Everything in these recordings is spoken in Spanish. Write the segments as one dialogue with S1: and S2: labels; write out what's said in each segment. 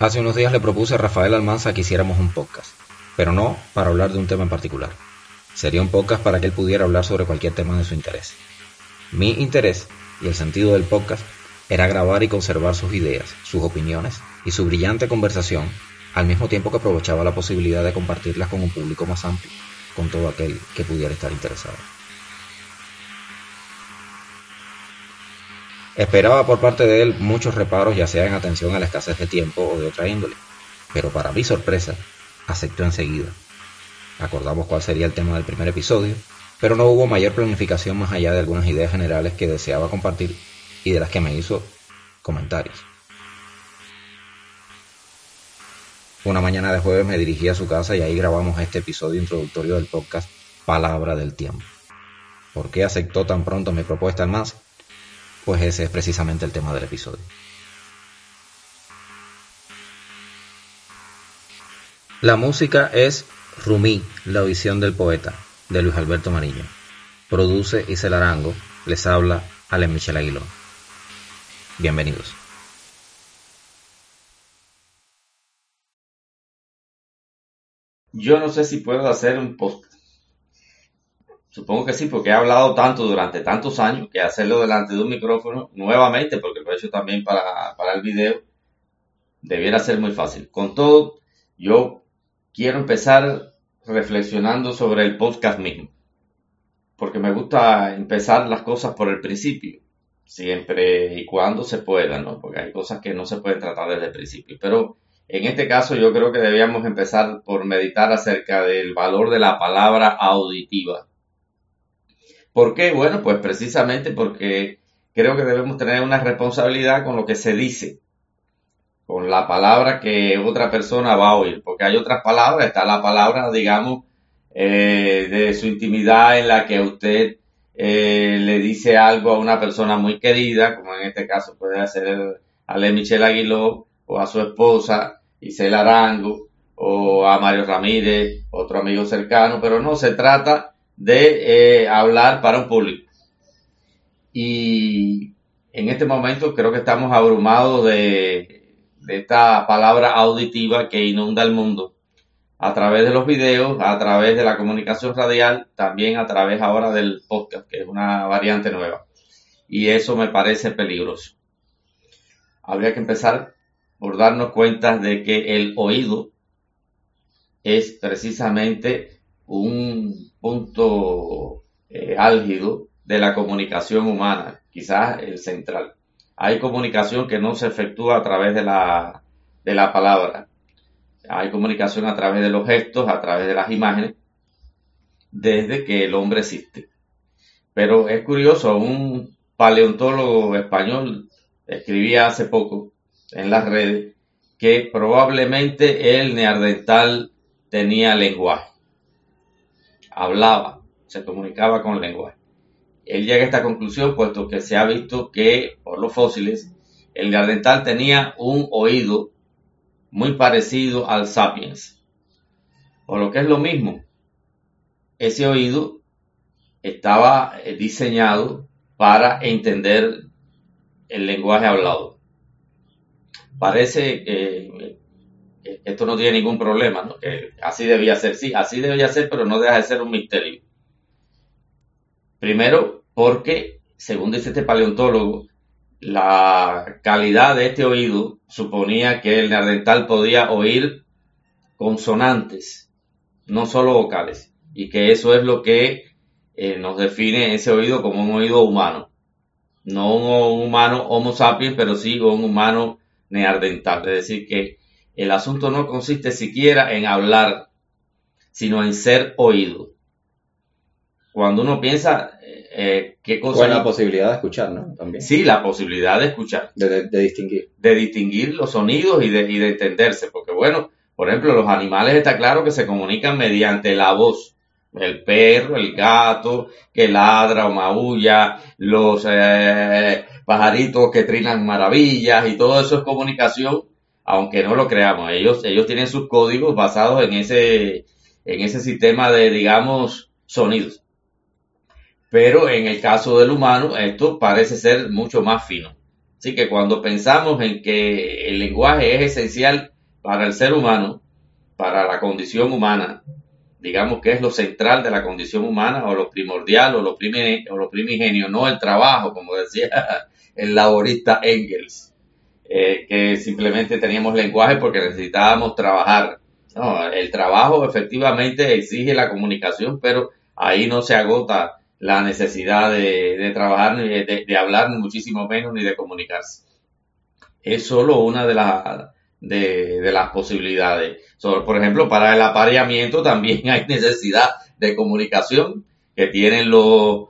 S1: Hace unos días le propuse a Rafael Almanza que hiciéramos un podcast, pero no para hablar de un tema en particular. Sería un podcast para que él pudiera hablar sobre cualquier tema de su interés. Mi interés y el sentido del podcast era grabar y conservar sus ideas, sus opiniones y su brillante conversación, al mismo tiempo que aprovechaba la posibilidad de compartirlas con un público más amplio, con todo aquel que pudiera estar interesado. Esperaba por parte de él muchos reparos, ya sea en atención a la escasez de tiempo o de otra índole, pero para mi sorpresa, aceptó enseguida. Acordamos cuál sería el tema del primer episodio, pero no hubo mayor planificación más allá de algunas ideas generales que deseaba compartir y de las que me hizo comentarios. Una mañana de jueves me dirigí a su casa y ahí grabamos este episodio introductorio del podcast Palabra del Tiempo. ¿Por qué aceptó tan pronto mi propuesta al más? Pues ese es precisamente el tema del episodio. La música es Rumí, la visión del poeta, de Luis Alberto Mariño. Produce Isel Arango, les habla Alen Michel Aguilón. Bienvenidos.
S2: Yo no sé si puedo hacer un post Supongo que sí, porque he hablado tanto durante tantos años que hacerlo delante de un micrófono nuevamente, porque lo he hecho también para, para el video, debiera ser muy fácil. Con todo, yo quiero empezar reflexionando sobre el podcast mismo, porque me gusta empezar las cosas por el principio, siempre y cuando se pueda, ¿no? Porque hay cosas que no se pueden tratar desde el principio, pero en este caso yo creo que debíamos empezar por meditar acerca del valor de la palabra auditiva ¿Por qué? Bueno, pues precisamente porque creo que debemos tener una responsabilidad con lo que se dice, con la palabra que otra persona va a oír, porque hay otras palabras, está la palabra, digamos, eh, de su intimidad en la que usted eh, le dice algo a una persona muy querida, como en este caso puede ser a Le Michel Aguiló o a su esposa Isela Arango o a Mario Ramírez, otro amigo cercano, pero no se trata de eh, hablar para un público. Y en este momento creo que estamos abrumados de, de esta palabra auditiva que inunda el mundo a través de los videos, a través de la comunicación radial, también a través ahora del podcast, que es una variante nueva. Y eso me parece peligroso. Habría que empezar por darnos cuenta de que el oído es precisamente un punto eh, álgido de la comunicación humana, quizás el central. Hay comunicación que no se efectúa a través de la, de la palabra. Hay comunicación a través de los gestos, a través de las imágenes, desde que el hombre existe. Pero es curioso, un paleontólogo español escribía hace poco en las redes que probablemente el neandertal tenía lenguaje hablaba, se comunicaba con lenguaje. Él llega a esta conclusión puesto que se ha visto que por los fósiles el gardental tenía un oído muy parecido al sapiens. O lo que es lo mismo, ese oído estaba eh, diseñado para entender el lenguaje hablado. Parece que esto no tiene ningún problema, ¿no? así debía ser, sí, así debía ser, pero no deja de ser un misterio. Primero, porque, según dice este paleontólogo, la calidad de este oído suponía que el neandertal podía oír consonantes, no solo vocales, y que eso es lo que eh, nos define ese oído como un oído humano. No un, humano homo sapiens, pero sí un humano neandertal, es decir, que el asunto no consiste siquiera en hablar, sino en ser oído. Cuando uno piensa eh, eh qué cosa...
S1: la posibilidad de escuchar, ¿no?
S2: También. Sí, la posibilidad de escuchar.
S1: De, distinguir.
S2: De distinguir los sonidos y de, y de entenderse. Porque bueno, por ejemplo, los animales está claro que se comunican mediante la voz el perro, el gato que ladra o maulla, los eh, pajaritos que trinan maravillas y todo eso es comunicación aunque no lo creamos. Ellos, ellos tienen sus códigos basados en ese, en ese sistema de, digamos, sonidos. Pero en el caso del humano, esto parece ser mucho más fino. Así que cuando pensamos en que el lenguaje es esencial para el ser humano, para la condición humana, digamos que es lo central de la condición humana, o lo primordial, o lo, o lo primigenio, no el trabajo, como decía el laborista Engels, eh, que simplemente teníamos lenguaje porque necesitábamos trabajar. El trabajo efectivamente exige la comunicación, pero ahí no se agota la necesidad de, trabajar, ni de, hablar, ni muchísimo menos, ni de comunicarse. Es solo una de, las de, las posibilidades. por ejemplo, para el apareamiento también hay necesidad de comunicación que tienen los,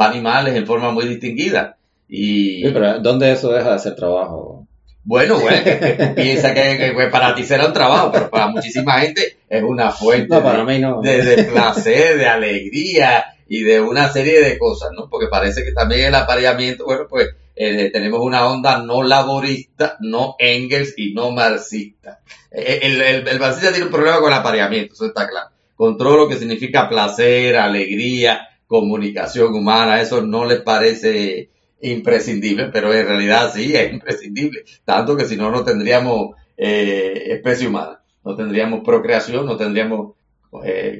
S2: animales en forma muy distinguida. Y,
S1: pero ¿dónde eso deja de ser trabajo?
S2: Bueno, bueno, piensa que, para ti será un trabajo, pero para muchísima gente es una fuente de, placer, de alegría, y de una serie de cosas, ¿no? Porque parece que también el apareamiento, bueno, pues eh, tenemos una onda no laborista, no Engels y no marxista. Eh, el, el, marxista tiene un problema con el apareamiento, eso está claro. Controlo lo que significa placer, alegría, comunicación humana, eso no les parece imprescindible, pero en realidad sí es imprescindible. Tanto que si no, no tendríamos eh, especie humana, no tendríamos procreación, no tendríamos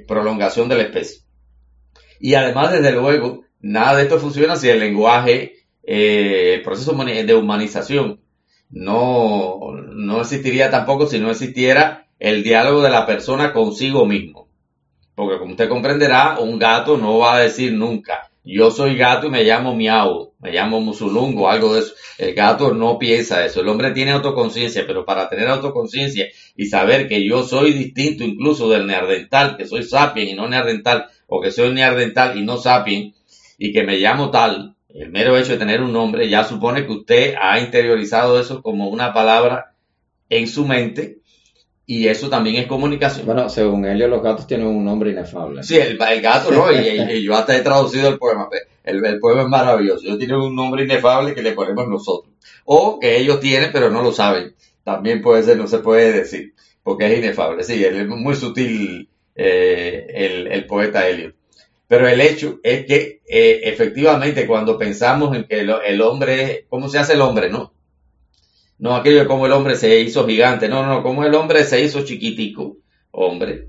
S2: prolongación de la especie. Y además, desde luego, nada de esto funciona si el lenguaje, eh, el proceso de humanización, no, no existiría tampoco si no existiera el diálogo de la persona consigo mismo. Porque como usted comprenderá, un gato no va a decir nunca, yo soy gato y me llamo miau, me llamo musulungo, algo de eso. El gato no piensa eso. El hombre tiene autoconciencia, pero para tener autoconciencia y saber que yo soy distinto incluso del neandertal, que soy sapien y no neandertal, o que soy neandertal y no sapien, y que me llamo tal, el mero hecho de tener un nombre ya supone que usted ha interiorizado eso como una palabra en su mente y eso también es comunicación.
S1: Bueno, según ellos los gatos tienen un nombre inefable.
S2: Sí, el, gato no, y, yo hasta he traducido el poema. El, el, poema es maravilloso. Ellos tienen un nombre inefable que le ponemos nosotros. O que ellos tienen pero no lo saben. También puede ser, no se puede decir, porque es inefable. Sí, es muy sutil eh, el, poeta Helio. Pero el hecho es que eh, efectivamente cuando pensamos en que el, hombre, ¿cómo se hace el hombre, no? No aquello de cómo el hombre se hizo gigante, no, no, cómo el hombre se hizo chiquitico, hombre,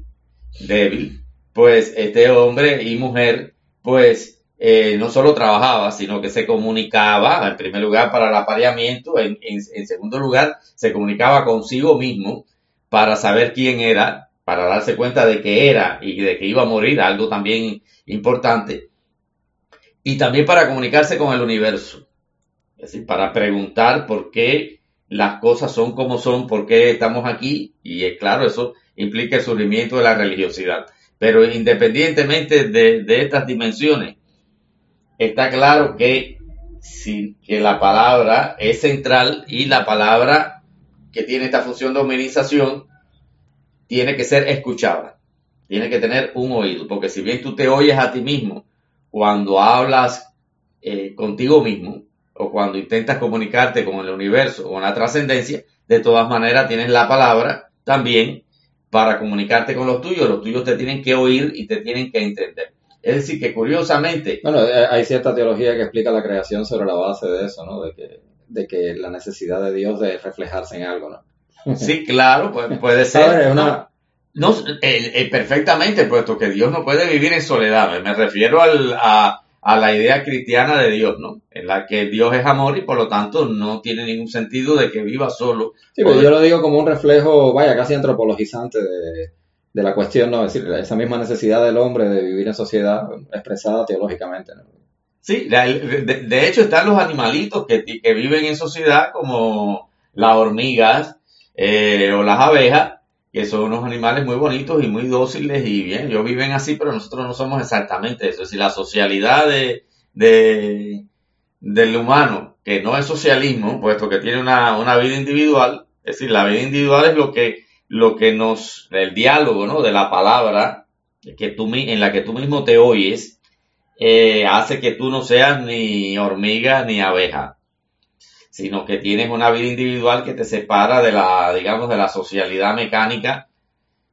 S2: débil, pues este hombre y mujer, pues eh, no solo trabajaba, sino que se comunicaba, en primer lugar, para el apareamiento, en, en segundo lugar, se comunicaba consigo mismo para saber quién era, para darse cuenta de que era y de que iba a morir, algo también importante, y también para comunicarse con el universo, es decir, para preguntar por qué las cosas son como son, por qué estamos aquí, y es claro, eso implica el surgimiento de la religiosidad. Pero independientemente de, estas dimensiones, está claro que, que la palabra es central y la palabra que tiene esta función de hominización tiene que ser escuchada, tiene que tener un oído, porque si bien tú te oyes a ti mismo cuando hablas eh, contigo mismo o cuando intentas comunicarte con el universo o con la trascendencia, de todas maneras tienes la palabra también para comunicarte con los tuyos, los tuyos te tienen que oír y te tienen que entender. Es decir, que curiosamente...
S1: Bueno, eh, hay cierta teología que explica la creación sobre la base de eso, ¿no? De que, de que la necesidad de Dios de reflejarse en algo, ¿no?
S2: Sí, claro, puede, ser. No, perfectamente, puesto que Dios no puede vivir en soledad. Me refiero a, la idea cristiana de Dios, ¿no? En la que Dios es amor y por lo tanto no tiene ningún sentido de que viva solo.
S1: Sí, pero yo lo digo como un reflejo, vaya, casi antropologizante de, la cuestión, ¿no? Es decir, esa misma necesidad del hombre de vivir en sociedad expresada teológicamente, ¿no?
S2: Sí, de, hecho están los animalitos que, que viven en sociedad como las hormigas, eh, o las abejas, que son unos animales muy bonitos y muy dóciles y bien, ellos viven así, pero nosotros no somos exactamente eso. Es decir, la socialidad de, del humano, que no es socialismo, puesto que tiene una, vida individual, es decir, la vida individual es lo que, lo que nos, el diálogo, ¿no? De la palabra, que tú, en la que tú mismo te oyes, eh, hace que tú no seas ni hormiga ni abeja sino que tienes una vida individual que te separa de la, digamos, de la socialidad mecánica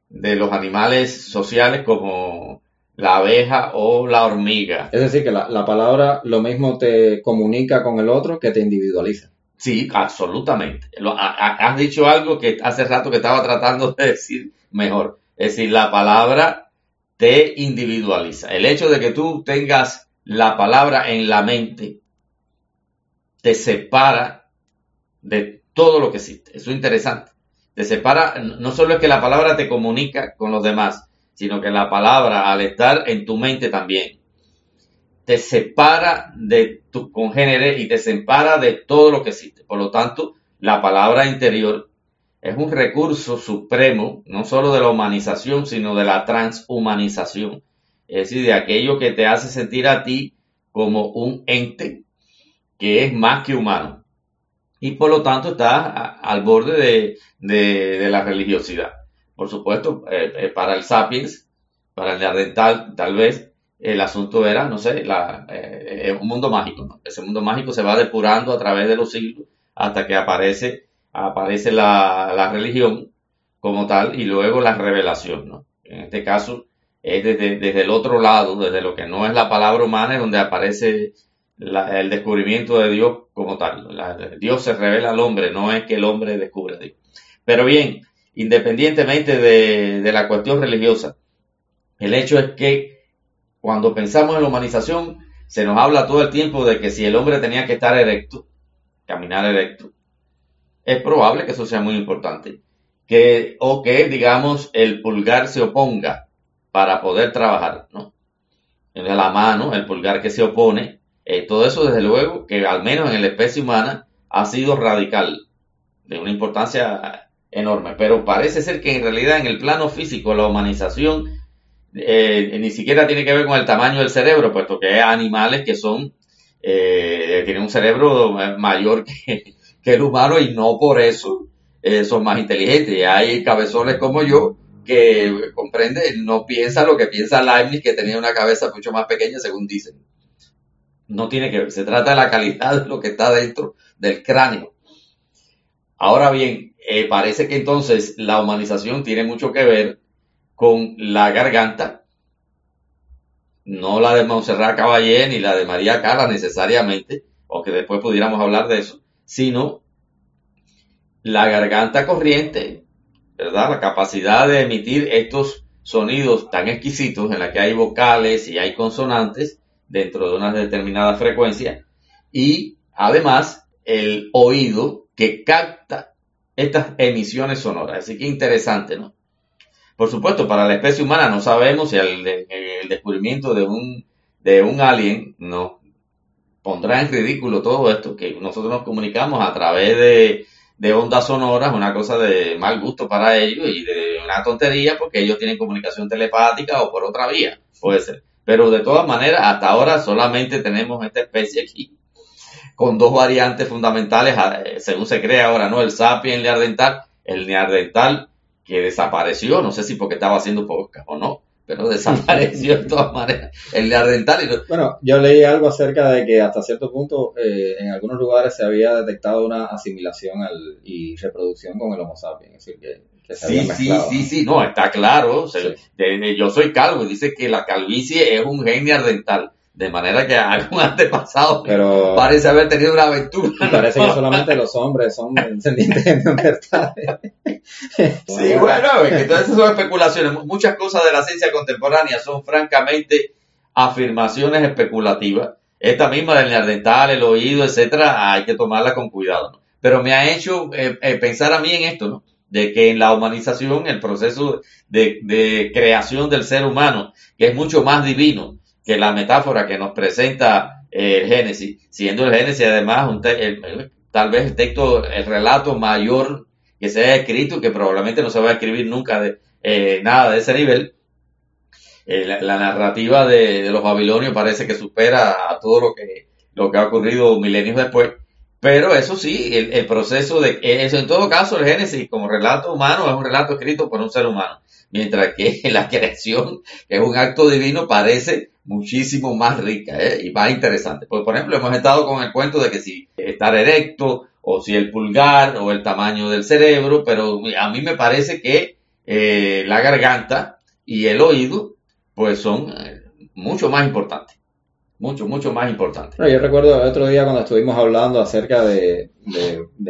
S2: de los animales sociales como la abeja o la hormiga.
S1: Es decir, que la, palabra lo mismo te comunica con el otro que te individualiza.
S2: Sí, absolutamente. has dicho algo que hace rato que estaba tratando de decir mejor. Es decir, la palabra te individualiza. El hecho de que tú tengas la palabra en la mente te separa de todo lo que existe. Eso es interesante. Te separa, no solo es que la palabra te comunica con los demás, sino que la palabra al estar en tu mente también te separa de tu congénere y te separa de todo lo que existe. Por lo tanto, la palabra interior es un recurso supremo, no solo de la humanización, sino de la transhumanización. Es decir, de aquello que te hace sentir a ti como un ente que es más que humano. Y por lo tanto está al borde de, la religiosidad. Por supuesto, eh, eh, para el sapiens, para el neandertal, tal vez el asunto era, no sé, la, eh, un mundo mágico. Ese mundo mágico se va depurando a través de los siglos hasta que aparece, aparece la, religión como tal y luego la revelación. En este caso es desde, desde, el otro lado, desde lo que no es la palabra humana, es donde aparece el descubrimiento de Dios como tal. Dios se revela al hombre, no es que el hombre descubre a Dios. Pero bien, independientemente de, la cuestión religiosa, el hecho es que cuando pensamos en la humanización, se nos habla todo el tiempo de que si el hombre tenía que estar erecto, caminar erecto, es probable que eso sea muy importante. Que, o que, digamos, el pulgar se oponga para poder trabajar, ¿no? La mano, el pulgar que se opone, eh, todo eso desde luego que al menos en la especie humana ha sido radical, de una importancia enorme. Pero parece ser que en realidad en el plano físico la humanización eh, ni siquiera tiene que ver con el tamaño del cerebro, puesto que hay animales que son, eh, tienen un cerebro mayor que, el humano y no por eso eh, son más inteligentes. Hay cabezones como yo que comprende, no piensa lo que piensa Leibniz, que tenía una cabeza mucho más pequeña, según dicen. No tiene que ver, se trata de la calidad de lo que está dentro del cráneo. Ahora bien, parece que entonces la humanización tiene mucho que ver con la garganta, no la de Montserrat Caballé ni la de María Carla necesariamente, aunque después pudiéramos hablar de eso, sino la garganta corriente, ¿verdad? La capacidad de emitir estos sonidos tan exquisitos en la que hay vocales y hay consonantes dentro de una determinada frecuencia y además el oído que capta estas emisiones sonoras. Así que interesante, ¿no? Por supuesto, para la especie humana no sabemos si el, descubrimiento de un, de un alien nos pondrá en ridículo todo esto, que nosotros nos comunicamos a través de, de ondas sonoras, una cosa de mal gusto para ellos y de una tontería porque ellos tienen comunicación telepática o por otra vía, puede ser. Pero de todas maneras, hasta ahora solamente tenemos esta especie aquí con dos variantes fundamentales, eh, según se cree ahora, ¿no? El sapien, el neandertal. El neandertal que desapareció, no sé si porque estaba haciendo podcast o no, pero desapareció de todas maneras el neandertal. Y
S1: Bueno, yo leí algo acerca de que hasta cierto punto eh, en algunos lugares se había detectado una asimilación y reproducción con el Homo sapiens, es decir, que,
S2: sí, sí, sí, sí, no, está claro. yo soy calvo y dice que la calvicie es un gen neandertal. De manera que algún antepasado
S1: pero,
S2: parece haber tenido una aventura.
S1: Parece que solamente los hombres son descendientes de neandertales.
S2: sí, bueno, es que todas esas son especulaciones. Muchas cosas de la ciencia contemporánea son francamente afirmaciones especulativas. Esta misma del neandertal, el oído, etcétera, hay que tomarla con cuidado. Pero me ha hecho eh, eh, pensar a mí en esto, ¿no? De que en la humanización, el proceso de, de creación del ser humano, que es mucho más divino, que la metáfora que nos presenta eh, el Génesis, siendo el Génesis además tal vez el texto, el relato mayor que se haya escrito, que probablemente no se va a escribir nunca de, eh, nada de ese nivel. Eh, la, narrativa de, los babilonios parece que supera a todo lo que, lo que ha ocurrido milenios después. Pero eso sí, el, el proceso de eso, en todo caso, el Génesis como relato humano es un relato escrito por un ser humano mientras que la creación, que es un acto divino, parece muchísimo más rica ¿eh? y más interesante. Pues, por ejemplo, hemos estado con el cuento de que si estar erecto o si el pulgar o el tamaño del cerebro, pero a mí me parece que eh, la garganta y el oído pues son eh, mucho más importantes. Mucho, mucho más importante.
S1: yo recuerdo el otro día cuando estuvimos hablando acerca de,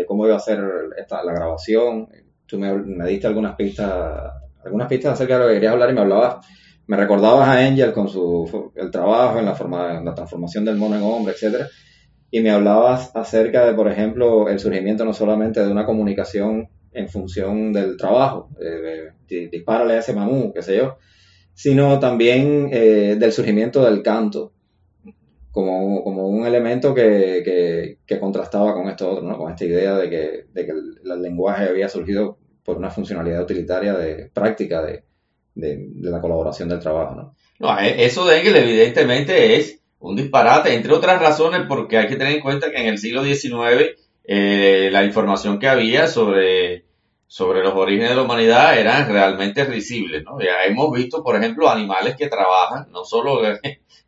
S1: cómo iba a ser la grabación, tú me, diste algunas pistas, algunas pistas acerca de lo que querías hablar y me hablabas, me recordabas a Angel con su el trabajo en la forma, en la transformación del mono en hombre, etcétera, y me hablabas acerca de, por ejemplo, el surgimiento no solamente de una comunicación en función del trabajo, eh, dispárale a ese mamú, qué sé yo, sino también eh, del surgimiento del canto como, como un elemento que, que, contrastaba con esto otro, ¿no? con esta idea de que, de que el, lenguaje había surgido por una funcionalidad utilitaria de práctica de, de, la colaboración del trabajo. ¿no?
S2: no e, eso de Engel evidentemente es un disparate, entre otras razones porque hay que tener en cuenta que en el siglo XIX eh, la información que había sobre sobre los orígenes de la humanidad eran realmente risibles, ¿no? Ya hemos visto, por ejemplo, animales que trabajan, no solo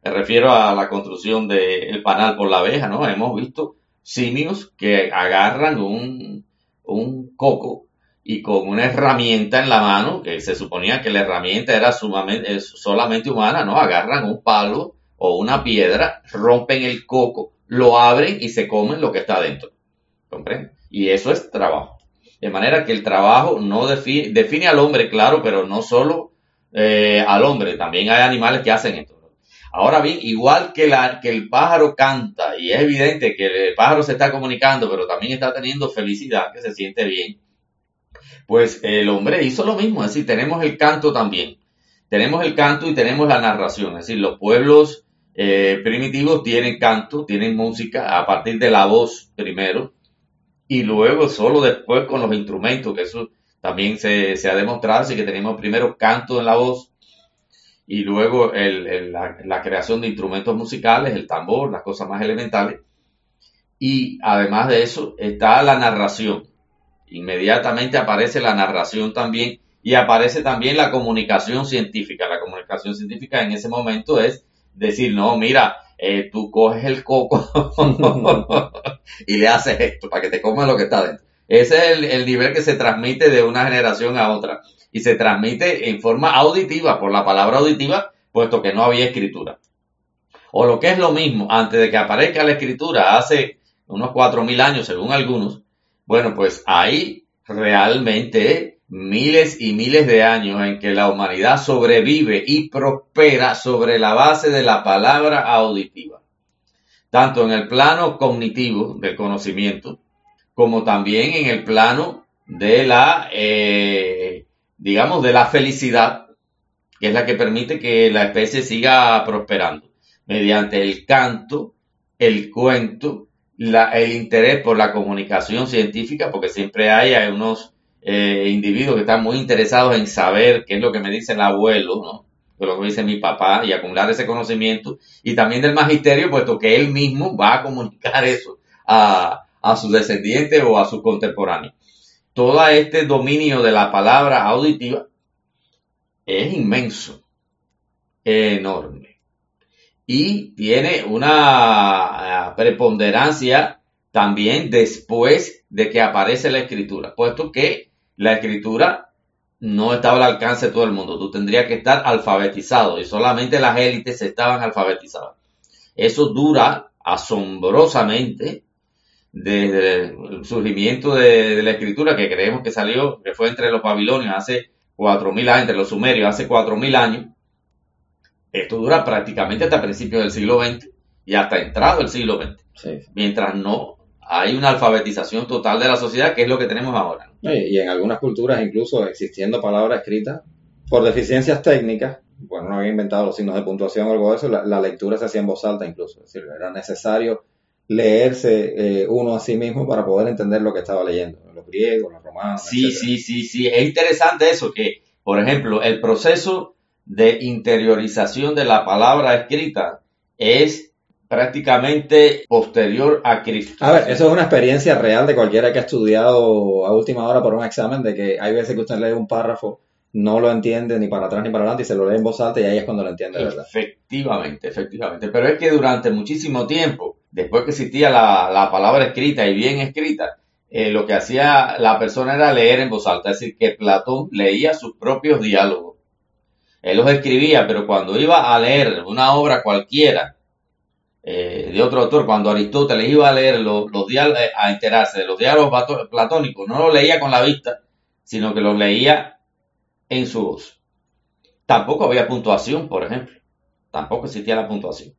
S2: me refiero a la construcción del panal por la abeja, ¿no? Hemos visto simios que agarran un, un coco y con una herramienta en la mano, que se suponía que la herramienta era sumamente, solamente humana, ¿no? Agarran un palo o una piedra, rompen el coco, lo abren y se comen lo que está dentro. ¿Comprende? Y eso es trabajo. De manera que el trabajo no define, define al hombre, claro, pero no solo eh, al hombre, también hay animales que hacen esto. Ahora bien, igual que, el pájaro canta, y es evidente que el pájaro se está comunicando, pero también está teniendo felicidad, que se siente bien, pues el hombre hizo lo mismo, es decir, tenemos el canto también. Tenemos el canto y tenemos la narración, es decir, los pueblos eh, primitivos tienen canto, tienen música a partir de la voz primero, y luego solo después con los instrumentos, que eso también se, ha demostrado, así que tenemos primero canto en la voz y luego la, creación de instrumentos musicales, el tambor, las cosas más elementales. Y además de eso está la narración. Inmediatamente aparece la narración también y aparece también la comunicación científica. La comunicación científica en ese momento es decir, no, mira, eh, tú coges el coco y le haces esto para que te comas lo que está dentro. Ese es el, nivel que se transmite de una generación a otra y se transmite en forma auditiva, por la palabra auditiva, puesto que no había escritura. O lo que es lo mismo, antes de que aparezca la escritura, hace unos cuatro mil años, según algunos, bueno, pues hay realmente miles y miles de años en que la humanidad sobrevive y prospera sobre la base de la palabra auditiva, tanto en el plano cognitivo del conocimiento, como también en el plano de la, eh, digamos, de la felicidad, que es la que permite que la especie siga prosperando, mediante el canto, el cuento, el interés por la comunicación científica, porque siempre hay, unos eh, individuos que están muy interesados en saber qué es lo que me dice el abuelo, ¿no? lo que dice mi papá y acumular ese conocimiento y también del magisterio, puesto que él mismo va a comunicar eso a, a sus descendientes o a sus contemporáneos. Todo este dominio de la palabra auditiva es inmenso, enorme. Y tiene una preponderancia también después de que aparece la escritura, puesto que la escritura no estaba al alcance de todo el mundo. Tú tendrías que estar alfabetizado y solamente las élites estaban alfabetizadas. Eso dura asombrosamente desde el surgimiento de, la escritura que creemos que salió, que fue entre los babilonios hace cuatro mil años, entre los sumerios hace cuatro mil años. Esto dura prácticamente hasta principios del siglo XX y hasta entrado el siglo XX. Mientras no hay una alfabetización total de la sociedad, que es lo que tenemos ahora.
S1: Y en algunas culturas, incluso existiendo palabras escritas, por deficiencias técnicas, bueno, no había inventado los signos de puntuación o algo de eso, la, lectura se hacía en voz alta incluso. Es decir, era necesario leerse eh, uno a sí mismo para poder entender lo que estaba leyendo, los griegos, los romanos.
S2: Sí, sí, sí, sí. Es interesante eso, que, por ejemplo, el proceso de interiorización de la palabra escrita es prácticamente posterior a Cristo.
S1: A ver, eso es una experiencia real de cualquiera que ha estudiado a última hora por un examen, de que hay veces que usted lee un párrafo, no lo entiende ni para atrás ni para adelante y se lo lee en voz alta y ahí es cuando lo entiende, ¿verdad?
S2: Efectivamente, efectivamente. Pero es que durante muchísimo tiempo, después que existía la, palabra escrita y bien escrita, eh, lo que hacía la persona era leer en voz alta, es decir, que Platón leía sus propios diálogos. Él los escribía, pero cuando iba a leer una obra cualquiera, eh, de otro autor, cuando Aristóteles iba a leer los, diálogos, eh, a enterarse de los diálogos platónicos, no los leía con la vista, sino que los leía en su voz. Tampoco había puntuación, por ejemplo. Tampoco existía la puntuación.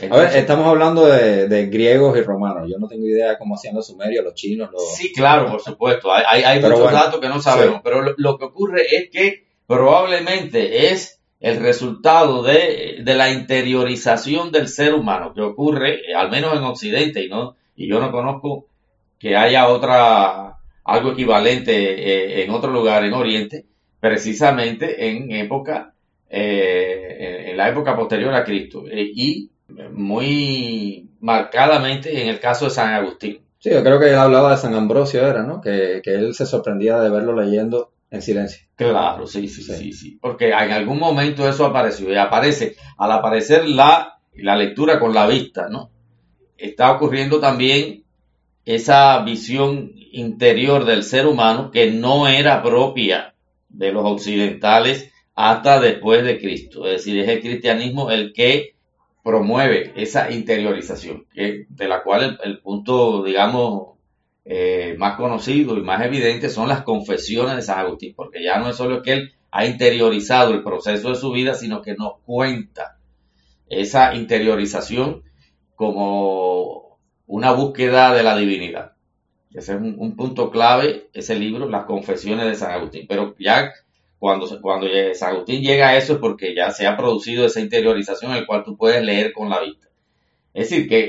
S1: A ver, estamos hablando de, griegos y romanos. Yo no tengo idea cómo hacían los sumerios, los chinos. Los...
S2: Sí, claro, por supuesto. Hay, muchos datos que no sabemos. Pero lo, que ocurre es que probablemente es el resultado de, la interiorización del ser humano que ocurre, eh, al menos en Occidente, y, no, y yo no conozco que haya otra, algo equivalente eh, en otro lugar en Oriente, precisamente en época, eh, en la época posterior a Cristo, y muy marcadamente en el caso de San Agustín.
S1: Sí, yo creo que él hablaba de San Ambrosio, era, ¿no? Que, que él se sorprendía de verlo leyendo en silencio.
S2: Claro, sí, sí, sí, sí, Porque en algún momento eso apareció y aparece, al aparecer la, la lectura con la vista, ¿no? Está ocurriendo también esa visión interior del ser humano que no era propia de los occidentales hasta después de Cristo. Es decir, es el cristianismo el que promueve esa interiorización, de la cual el punto, digamos, eh, más conocido y más evidente son las confesiones de San Agustín, porque ya no es solo que él ha interiorizado el proceso de su vida, sino que nos cuenta esa interiorización como una búsqueda de la divinidad. Ese es un, punto clave, ese libro, las confesiones de San Agustín. Pero ya cuando, San Agustín llega a eso es porque ya se ha producido esa interiorización, el cual tú puedes leer con la vista. Es decir, que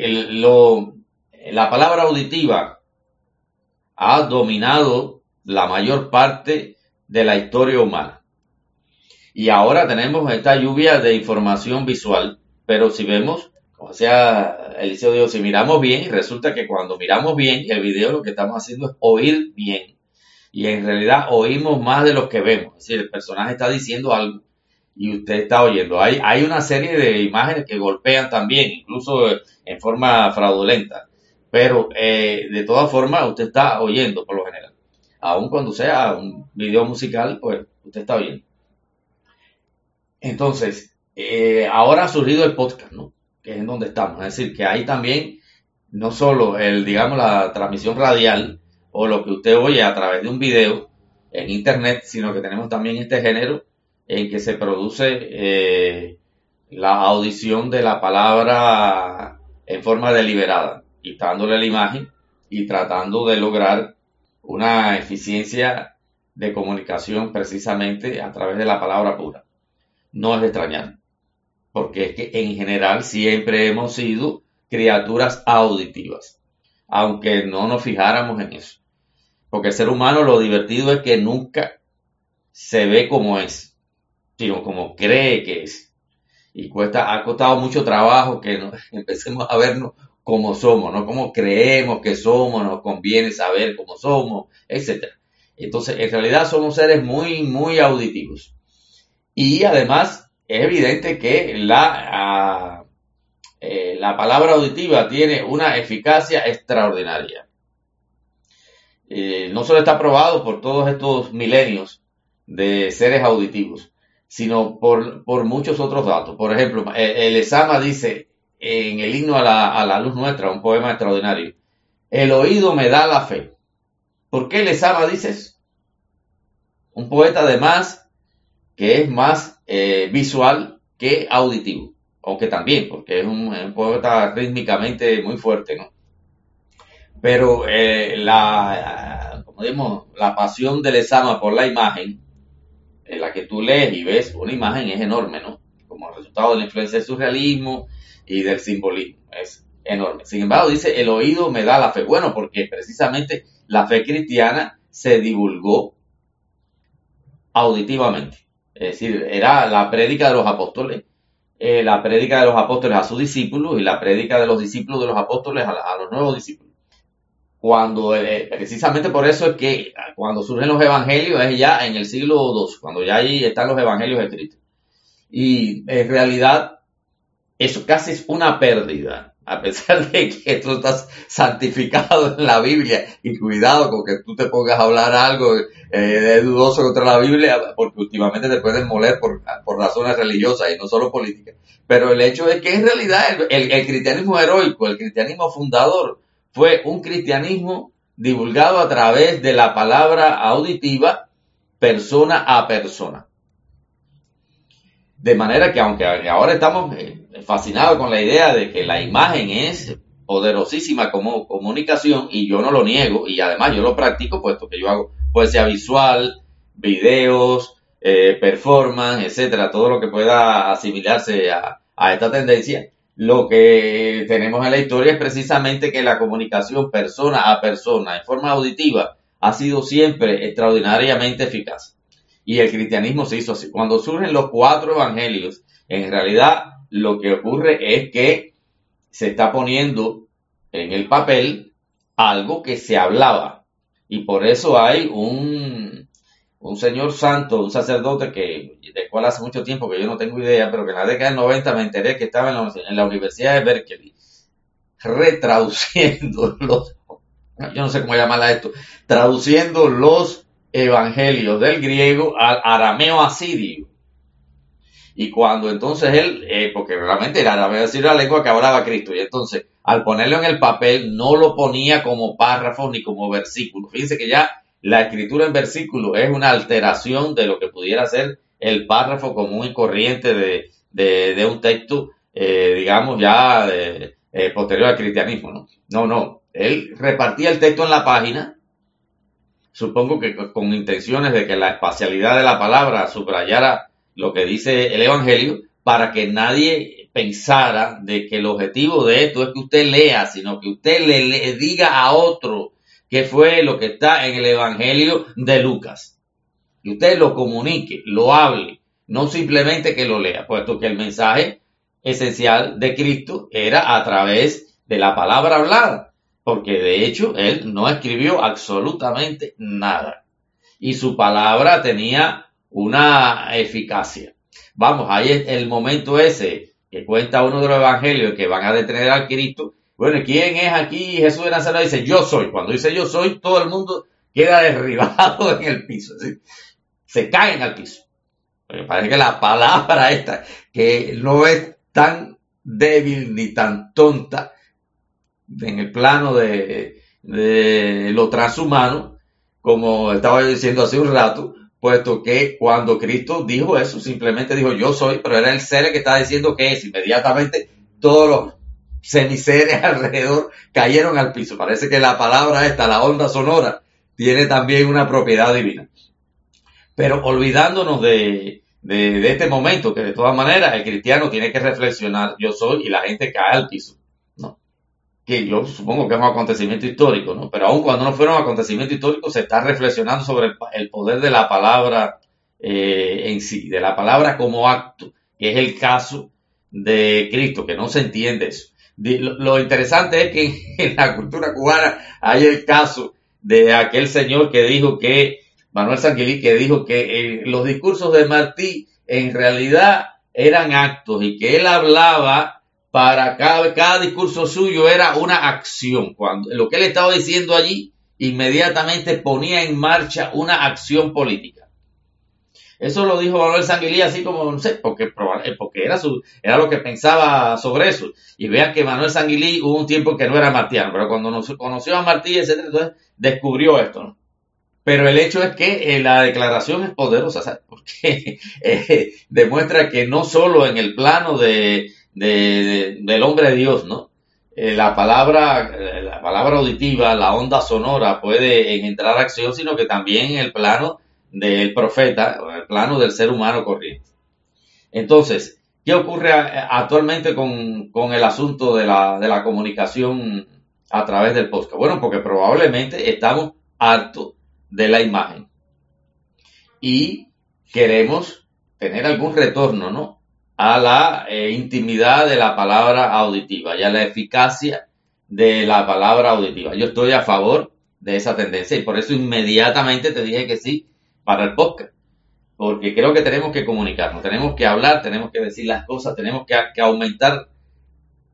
S2: la palabra auditiva ha dominado la mayor parte de la historia humana. Y ahora tenemos esta lluvia de información visual, pero si vemos, o sea, Eliseo dijo, si miramos bien, resulta que cuando miramos bien el video lo que estamos haciendo es oír bien. Y en realidad oímos más de lo que vemos. Es decir, el personaje está diciendo algo y usted está oyendo. Hay, hay una serie de imágenes que golpean también, incluso en forma fraudulenta. Pero eh, de todas formas, usted está oyendo por lo general. Aun cuando sea un video musical, pues usted está oyendo. Entonces, eh, ahora ha surgido el podcast, ¿no? Que es en donde estamos. Es decir, que hay también no solo el, digamos, la transmisión radial o lo que usted oye a través de un video en internet, sino que tenemos también este género en que se produce eh, la audición de la palabra en forma deliberada quitándole la imagen y tratando de lograr una eficiencia de comunicación precisamente a través de la palabra pura. No es extrañar, porque es que en general siempre hemos sido criaturas auditivas, aunque no nos fijáramos en eso. Porque el ser humano lo divertido es que nunca se ve como es, sino como cree que es. Y cuesta, ha costado mucho trabajo que empecemos a vernos como somos, no como creemos que somos, nos conviene saber cómo somos, etc. Entonces, en realidad somos seres muy, muy auditivos. Y además, es evidente que la, ah, eh, la palabra auditiva tiene una eficacia extraordinaria. Eh, no solo está probado por todos estos milenios de seres auditivos, sino por, muchos otros datos. Por ejemplo, el Esama dice, en el himno a la, luz nuestra, un poema extraordinario. El oído me da la fe. ¿Por qué ama, dices? Un poeta además que es más eh, visual que auditivo, aunque también, porque es un, poeta rítmicamente muy fuerte, ¿no? Pero eh, la, como la pasión del Esama por la imagen, en la que tú lees y ves una imagen es enorme, ¿no? Como resultado de la influencia del surrealismo, y del simbolismo. Es enorme. Sin embargo, dice, el oído me da la fe. Bueno, porque precisamente la fe cristiana se divulgó auditivamente. Es decir, era la prédica de los apóstoles, eh, la prédica de los apóstoles a sus discípulos y la prédica de los discípulos de los apóstoles a, los nuevos discípulos. Cuando, eh, precisamente por eso es que cuando surgen los evangelios es ya en el siglo II, cuando ya ahí están los evangelios escritos. Y en realidad eso casi es una pérdida a pesar de que tú estás santificado en la Biblia y cuidado con que tú te pongas a hablar algo eh, dudoso contra la Biblia, porque últimamente te pueden moler por, razones religiosas y no solo políticas. Pero el hecho es que en realidad el, el cristianismo heroico, el cristianismo fundador, fue un cristianismo divulgado a través de la palabra auditiva persona a persona. De manera que aunque ahora estamos eh, fascinado con la idea de que la imagen es poderosísima como comunicación y yo no lo niego y además yo lo practico puesto que yo hago poesía visual, videos, eh, performance, etcétera, todo lo que pueda asimilarse a esta tendencia. Lo que tenemos en la historia es precisamente que la comunicación persona a persona en forma auditiva ha sido siempre extraordinariamente eficaz. Y el cristianismo se hizo así. Cuando surgen los cuatro evangelios, en realidad lo que ocurre es que se está poniendo en el papel algo que se hablaba. Y por eso hay un, un señor santo, un sacerdote que, de cual hace mucho tiempo que yo no tengo idea, pero que en la década del 90 me enteré que estaba en la, Universidad de Berkeley retraduciendo los, yo no sé cómo llamarla esto, traduciendo los evangelios del griego al arameo asirio. Y cuando entonces él, eh, porque realmente era la, decir la lengua que hablaba Cristo, y entonces al ponerlo en el papel no lo ponía como párrafo ni como versículo. Fíjense que ya la escritura en versículo es una alteración de lo que pudiera ser el párrafo común y corriente de, de, un texto, eh, digamos, ya eh, posterior al cristianismo. ¿no? no, no, él repartía el texto en la página, supongo que con intenciones de que la espacialidad de la palabra subrayara lo que dice el Evangelio para que nadie pensara de que el objetivo de esto es que usted lea, sino que usted le, diga a otro qué fue lo que está en el Evangelio de Lucas. Y usted lo comunique, lo hable, no simplemente que lo lea, puesto que el mensaje esencial de Cristo era a través de la palabra hablada, porque de hecho él no escribió absolutamente nada. Y su palabra tenía una eficacia. Vamos, ahí es el momento ese que cuenta uno de los evangelios que van a detener al Cristo. Bueno, ¿quién es aquí? Jesús de Nazaret dice, yo soy. Cuando dice yo soy, todo el mundo queda derribado en el piso. Se caen al piso. Me parece que la palabra esta, que no es tan débil ni tan tonta en el plano de, lo transhumano, como estaba diciendo hace un rato, puesto que cuando Cristo dijo eso, simplemente dijo yo soy, pero era el ser que estaba diciendo que es. Inmediatamente todos los semiseres alrededor cayeron al piso. Parece que la palabra esta, la onda sonora, tiene también una propiedad divina. Pero olvidándonos de, de, este momento, que de todas maneras el cristiano tiene que reflexionar, yo soy, y la gente cae al piso que yo supongo que es un acontecimiento histórico, ¿no? Pero aun cuando no fuera un acontecimiento histórico, se está reflexionando sobre el, poder de la palabra eh, en sí, de la palabra como acto, que es el caso de Cristo, que no se entiende eso. Lo, interesante es que en la cultura cubana hay el caso de aquel señor que dijo que, Manuel Sanguilí, que dijo que eh, los discursos de Martí en realidad eran actos y que él hablaba para cada, cada discurso suyo era una acción. Cuando lo que él estaba diciendo allí, inmediatamente ponía en marcha una acción política. Eso lo dijo Manuel Sanguilí así como, no sé, porque, eh, porque era, su, era lo que pensaba sobre eso. Y vean que Manuel Sanguilí hubo un tiempo que no era martiano, pero cuando nos conoció a Martí, etcétera, entonces descubrió esto. Pero el hecho es que eh, la declaración es poderosa, ¿sabes? porque eh, demuestra que no solo en el plano de, de, del hombre de Dios, ¿no? La palabra, la palabra auditiva, la onda sonora puede engendrar acción, sino que también en el plano del profeta, el plano del ser humano corriente. Entonces, ¿qué ocurre actualmente con, con el asunto de la, de la comunicación a través del podcast? Bueno, porque probablemente estamos hartos de la imagen y queremos tener algún retorno, ¿no? a la eh, intimidad de la palabra auditiva y a la eficacia de la palabra auditiva. Yo estoy a favor de esa tendencia y por eso inmediatamente te dije que sí para el podcast. Porque creo que tenemos que comunicarnos, tenemos que hablar, tenemos que decir las cosas, tenemos que, aumentar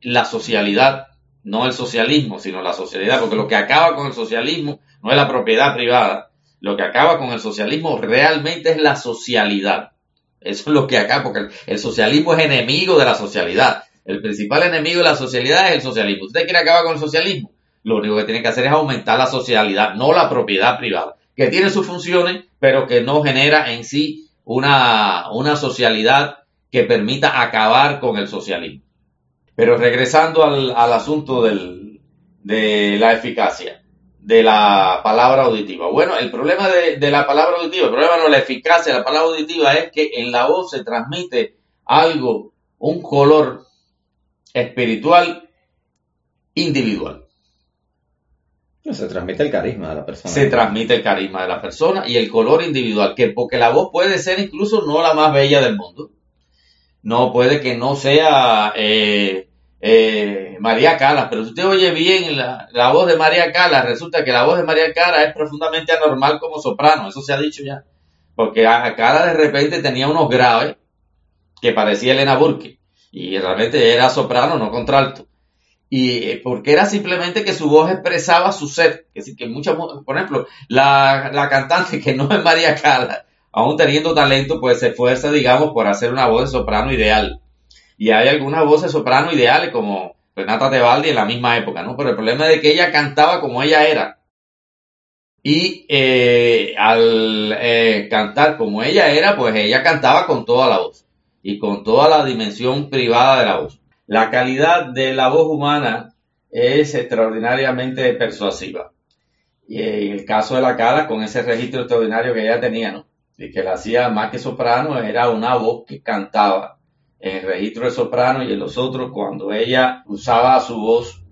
S2: la socialidad, no el socialismo, sino la socialidad, porque lo que acaba con el socialismo no es la propiedad privada, lo que acaba con el socialismo realmente es la socialidad. Eso es lo que acaba, porque el, socialismo es enemigo de la socialidad. El principal enemigo de la socialidad es el socialismo. ¿Usted quiere acabar con el socialismo? Lo único que tiene que hacer es aumentar la socialidad, no la propiedad privada, que tiene sus funciones, pero que no genera en sí una, una socialidad que permita acabar con el socialismo. Pero regresando al, asunto de la eficacia de la palabra auditiva. Bueno, el problema de, de, la palabra auditiva, el problema no la eficacia de la palabra auditiva, es que en la voz se transmite algo, un color espiritual individual.
S1: Se transmite el carisma de la persona.
S2: Se transmite el carisma de la persona y el color individual, que porque la voz puede ser incluso no la más bella del mundo. No puede que no sea eh, eh, María Calas, pero si usted oye bien la, voz de María Calas, resulta que la voz de María Calas es profundamente anormal como soprano, eso se ha dicho ya. Porque a Calas de repente tenía unos graves que parecía Elena Burke y realmente era soprano, no contralto y eh, porque era simplemente que su voz expresaba su ser, que que muchas, por ejemplo, la, la cantante que no es María Cala, aún teniendo talento, pues se esfuerza, digamos, por hacer una voz de soprano ideal. Y hay algunas voces soprano ideales, como Renata Tebaldi en la misma época, ¿no? Pero el problema es de que ella cantaba como ella era. Y eh, al eh, cantar como ella era, pues ella cantaba con toda la voz y con toda la dimensión privada de la voz. La calidad de la voz humana es extraordinariamente persuasiva. Y en el caso de la cara, con ese registro extraordinario que ella tenía, ¿no? Y que la hacía más que soprano, era una voz que cantaba en el registro de soprano y en los otros cuando ella usaba su voz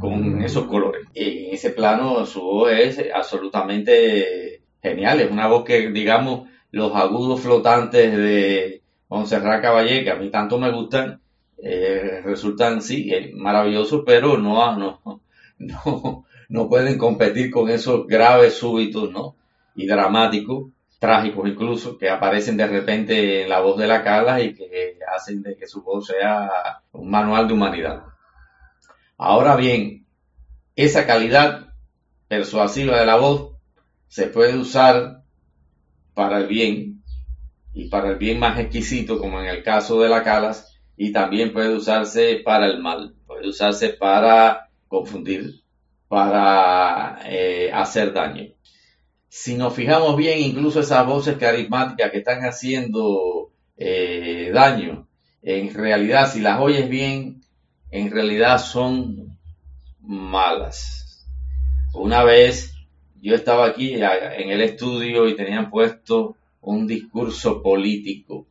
S2: con esos colores. Y en ese plano su voz es absolutamente genial, es una voz que digamos los agudos flotantes de Montserrat Caballé, que a mí tanto me gustan, eh, resultan, sí, eh, maravillosos, pero no, no, no, no pueden competir con esos graves súbitos, ¿no? Y dramáticos, trágicos incluso, que aparecen de repente en la voz de la Carla y que hacen de que su voz sea un manual de humanidad. Ahora bien, esa calidad persuasiva de la voz se puede usar para el bien y para el bien más exquisito, como en el caso de la Calas, y también puede usarse para el mal, puede usarse para confundir, para eh, hacer daño. Si nos fijamos bien, incluso esas voces carismáticas que están haciendo eh, daño, en realidad, si las oyes bien, en realidad son malas. Una vez yo estaba aquí en el estudio y tenían puesto un discurso político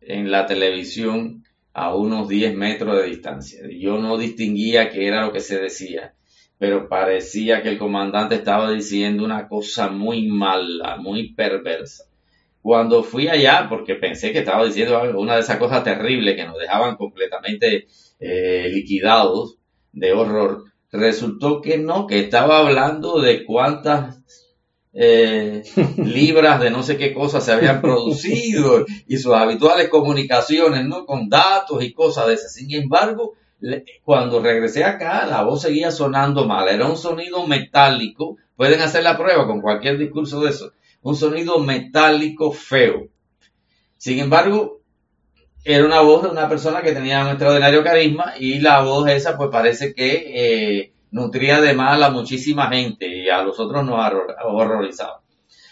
S2: en la televisión a unos 10 metros de distancia. Yo no distinguía qué era lo que se decía, pero parecía que el comandante estaba diciendo una cosa muy mala, muy perversa. Cuando fui allá, porque pensé que estaba diciendo una de esas cosas terribles que nos dejaban completamente eh, liquidados de horror, resultó que no, que estaba hablando de cuántas eh, libras de no sé qué cosas se habían producido y sus habituales comunicaciones, ¿no? Con datos y cosas de esas. Sin embargo, cuando regresé acá, la voz seguía sonando mal. Era un sonido metálico. Pueden hacer la prueba con cualquier discurso de eso. Un sonido metálico feo. Sin embargo, era una voz de una persona que tenía un extraordinario carisma y la voz esa pues parece que eh, nutría además a muchísima gente y a los otros nos horrorizaba.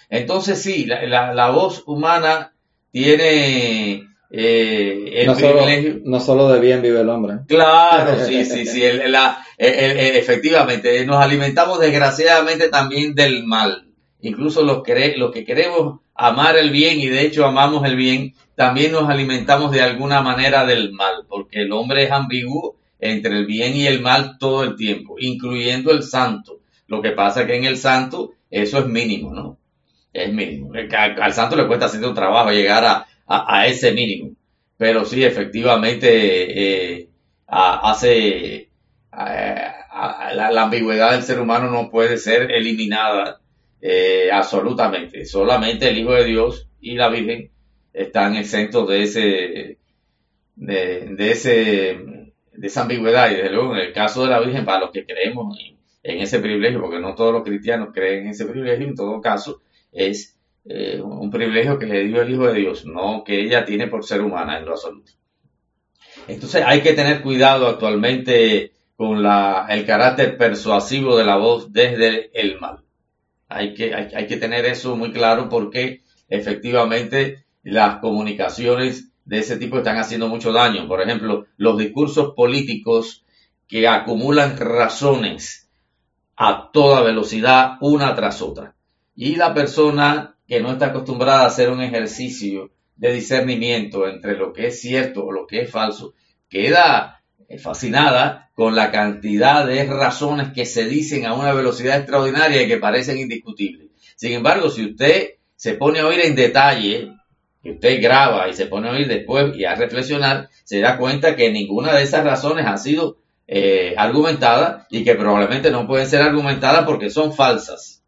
S2: Entonces sí, la, voz humana tiene eh, el
S1: no privilegio. Solo, no solo de bien vive el hombre.
S2: Claro, sí, sí, sí. efectivamente, nos alimentamos desgraciadamente también del mal. Incluso los, los que queremos amar el bien y de hecho amamos el bien, también nos alimentamos de alguna manera del mal, porque el hombre es ambiguo entre el bien y el mal todo el tiempo, incluyendo el santo. Lo que pasa es que en el santo eso es mínimo, ¿no? Es mínimo. Al, santo le cuesta hacer un trabajo llegar a, ese mínimo. Pero sí, efectivamente, eh, hace la, ambigüedad del ser humano no puede ser eliminada eh, absolutamente. Solamente el Hijo de Dios y la Virgen están exentos de ese, de ese de esa ambigüedad. Y desde luego, en el caso de la Virgen, para los que creemos en, ese privilegio, porque no todos los cristianos creen en ese privilegio, en todo caso, es eh, un privilegio que le dio el Hijo de Dios, no que ella tiene por ser humana en lo absoluto. Entonces hay que tener cuidado actualmente con el carácter persuasivo de la voz desde el mal. Hay, que tener eso muy claro porque efectivamente las comunicaciones de ese tipo están haciendo mucho daño. Por ejemplo, los discursos políticos que acumulan razones a toda velocidad una tras otra. Y la persona que no está acostumbrada a hacer un ejercicio de discernimiento entre lo que es cierto o lo que es falso, queda fascinada con la cantidad de razones que se dicen a una velocidad extraordinaria y que parecen indiscutibles. Sin embargo, si usted se pone a oír en detalle, que usted graba y se pone a oír después y a reflexionar, se da cuenta que ninguna de esas razones ha sido eh, argumentada y que probablemente no pueden ser argumentadas porque son falsas.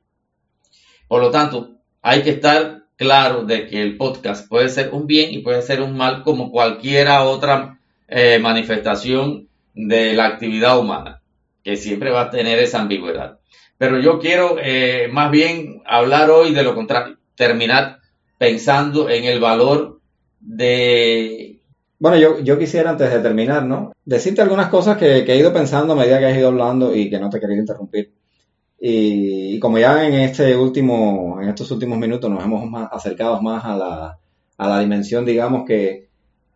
S2: Por lo tanto, hay que estar claro de que el podcast puede ser un bien y puede ser un mal como cualquiera otra eh, manifestación de la actividad humana, que siempre va a tener esa ambigüedad. Pero yo quiero eh, más bien hablar hoy de lo contrario, terminar pensando en el valor de...
S1: Bueno, yo, yo quisiera antes de terminar, ¿no? Decirte algunas cosas que, he ido pensando a medida que has ido hablando y que no te quería interrumpir. Y, como ya en este último, en estos últimos minutos nos hemos más, acercado más a la, a la dimensión, digamos que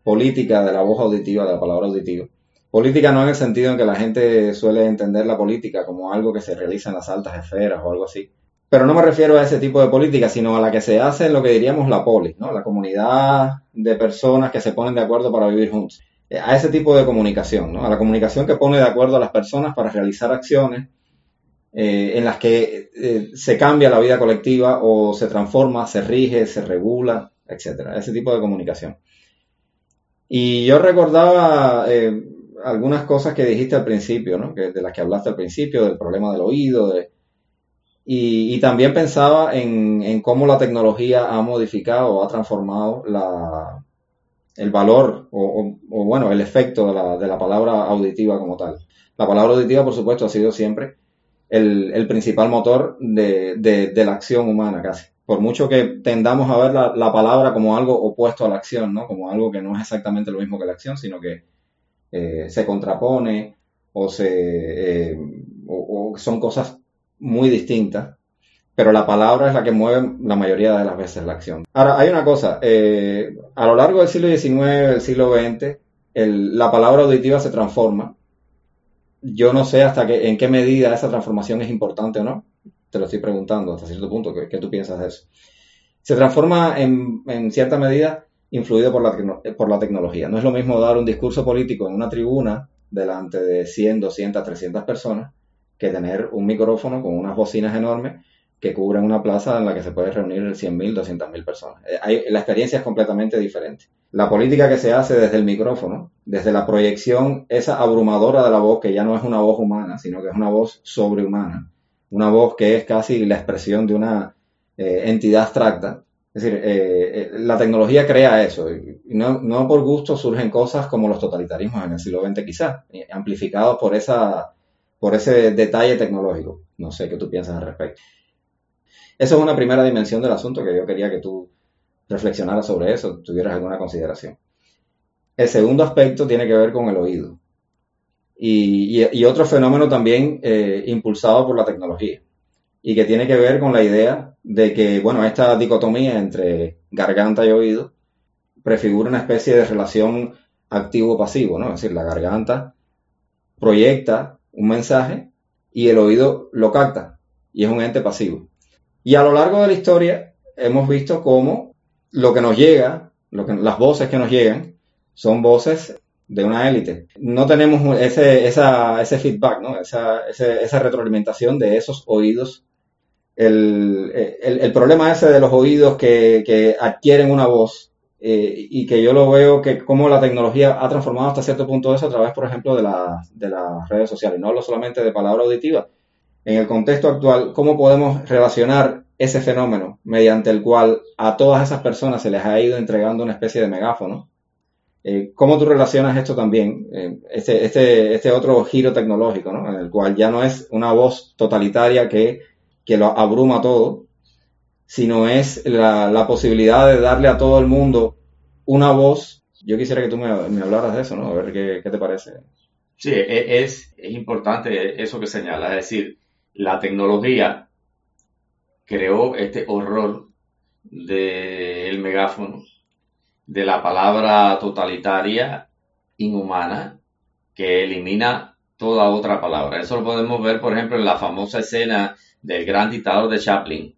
S1: política de la voz auditiva, de la palabra auditiva. Política no en el sentido en que la gente suele entender la política como algo que se realiza en las altas esferas o algo así. Pero no me refiero a ese tipo de política, sino a la que se hace en lo que diríamos la polis, ¿no? La comunidad de personas que se ponen de acuerdo para vivir juntos. A ese tipo de comunicación, ¿no? A la comunicación que pone de acuerdo a las personas para realizar acciones eh, en las que eh, se cambia la vida colectiva o se transforma, se rige, se regula, etcétera. Ese tipo de comunicación. Y yo recordaba eh, algunas cosas que dijiste al principio, ¿no? de las que hablaste al principio, del problema del oído, y, también pensaba en, cómo la tecnología ha modificado ha transformado el valor o, bueno, el efecto de la, de la palabra auditiva como tal. La palabra auditiva, por supuesto, ha sido siempre el, principal motor de, la acción humana casi. Por mucho que tendamos a ver la, palabra como algo opuesto a la acción, ¿no? Como algo que no es exactamente lo mismo que la acción, sino que eh, se contrapone o, se, eh, o, son cosas muy distintas, pero la palabra es la que mueve la mayoría de las veces la acción. Ahora, hay una cosa, eh, a lo largo del siglo XIX, del siglo XX, la palabra auditiva se transforma yo no sé hasta que, en qué medida esa transformación es importante o no. Te lo estoy preguntando hasta cierto punto. ¿Qué, tú piensas de eso? Se transforma en, cierta medida influido por la, por la tecnología. No es lo mismo dar un discurso político en una tribuna delante de 100, 200, 300 personas que tener un micrófono con unas bocinas enormes que cubren una plaza en la que se puede reunir 100.000, 200.000 personas. Eh, la experiencia es completamente diferente. La política que se hace desde el micrófono, desde la proyección, esa abrumadora de la voz, que ya no es una voz humana, sino que es una voz sobrehumana, una voz que es casi la expresión de una eh, entidad abstracta. Es decir, eh, la tecnología crea eso. Y no, no por gusto surgen cosas como los totalitarismos en el siglo XX quizás, amplificados por, esa, por ese detalle tecnológico. No sé qué tú piensas al respecto. Esa es una primera dimensión del asunto que yo quería que tú reflexionaras sobre eso, tuvieras alguna consideración. El segundo aspecto tiene que ver con el oído. Y, otro fenómeno también eh, impulsado por la tecnología y que tiene que ver con la idea de que, bueno, esta dicotomía entre garganta y oído prefigura una especie de relación activo-pasivo, ¿no? Es decir, la garganta proyecta un mensaje y el oído lo capta y es un ente pasivo. Y a lo largo de la historia hemos visto cómo lo que nos llega, que, las voces que nos llegan, son voces de una élite. No tenemos ese, ese feedback, esa, esa retroalimentación de esos oídos. El, problema ese de los oídos que, adquieren una voz eh, y que yo lo veo que como la tecnología ha transformado hasta cierto punto eso a través, por ejemplo, de, de las redes sociales. No hablo solamente de palabra auditiva, en el contexto actual, cómo podemos relacionar ese fenómeno mediante el cual a todas esas personas se les ha ido entregando una especie de megáfono Eh, ¿Cómo tú relacionas esto también, eh, este, este, este otro giro tecnológico, ¿no? en el cual ya no es una voz totalitaria que, que lo abruma todo, sino es la, la, posibilidad de darle a todo el mundo una voz? Yo quisiera que tú me, me hablaras de eso, ¿no? A ver qué, qué te parece.
S2: Sí, e, es, es importante eso que señala, es decir, la tecnología creó este horror del megáfono, de la palabra totalitaria, inhumana, que elimina toda otra palabra. Eso lo podemos ver, por ejemplo, en la famosa escena del gran dictador de Chaplin,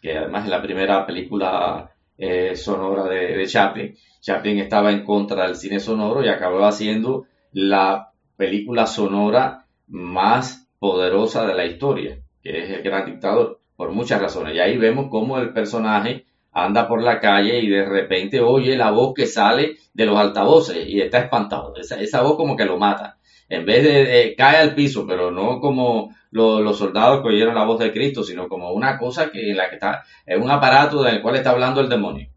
S2: que además es la primera película eh, sonora de, Chaplin. Chaplin estaba en contra del cine sonoro y acabó haciendo la película sonora más poderosa de la historia, que es El Gran Dictador por muchas razones. Y ahí vemos cómo el personaje anda por la calle y de repente oye la voz que sale de los altavoces y está espantado. Esa, voz como que lo mata. En vez de, cae al piso, pero no como los soldados que oyeron la voz de Cristo, sino como una cosa que en la que está, es un aparato del cual está hablando el demonio.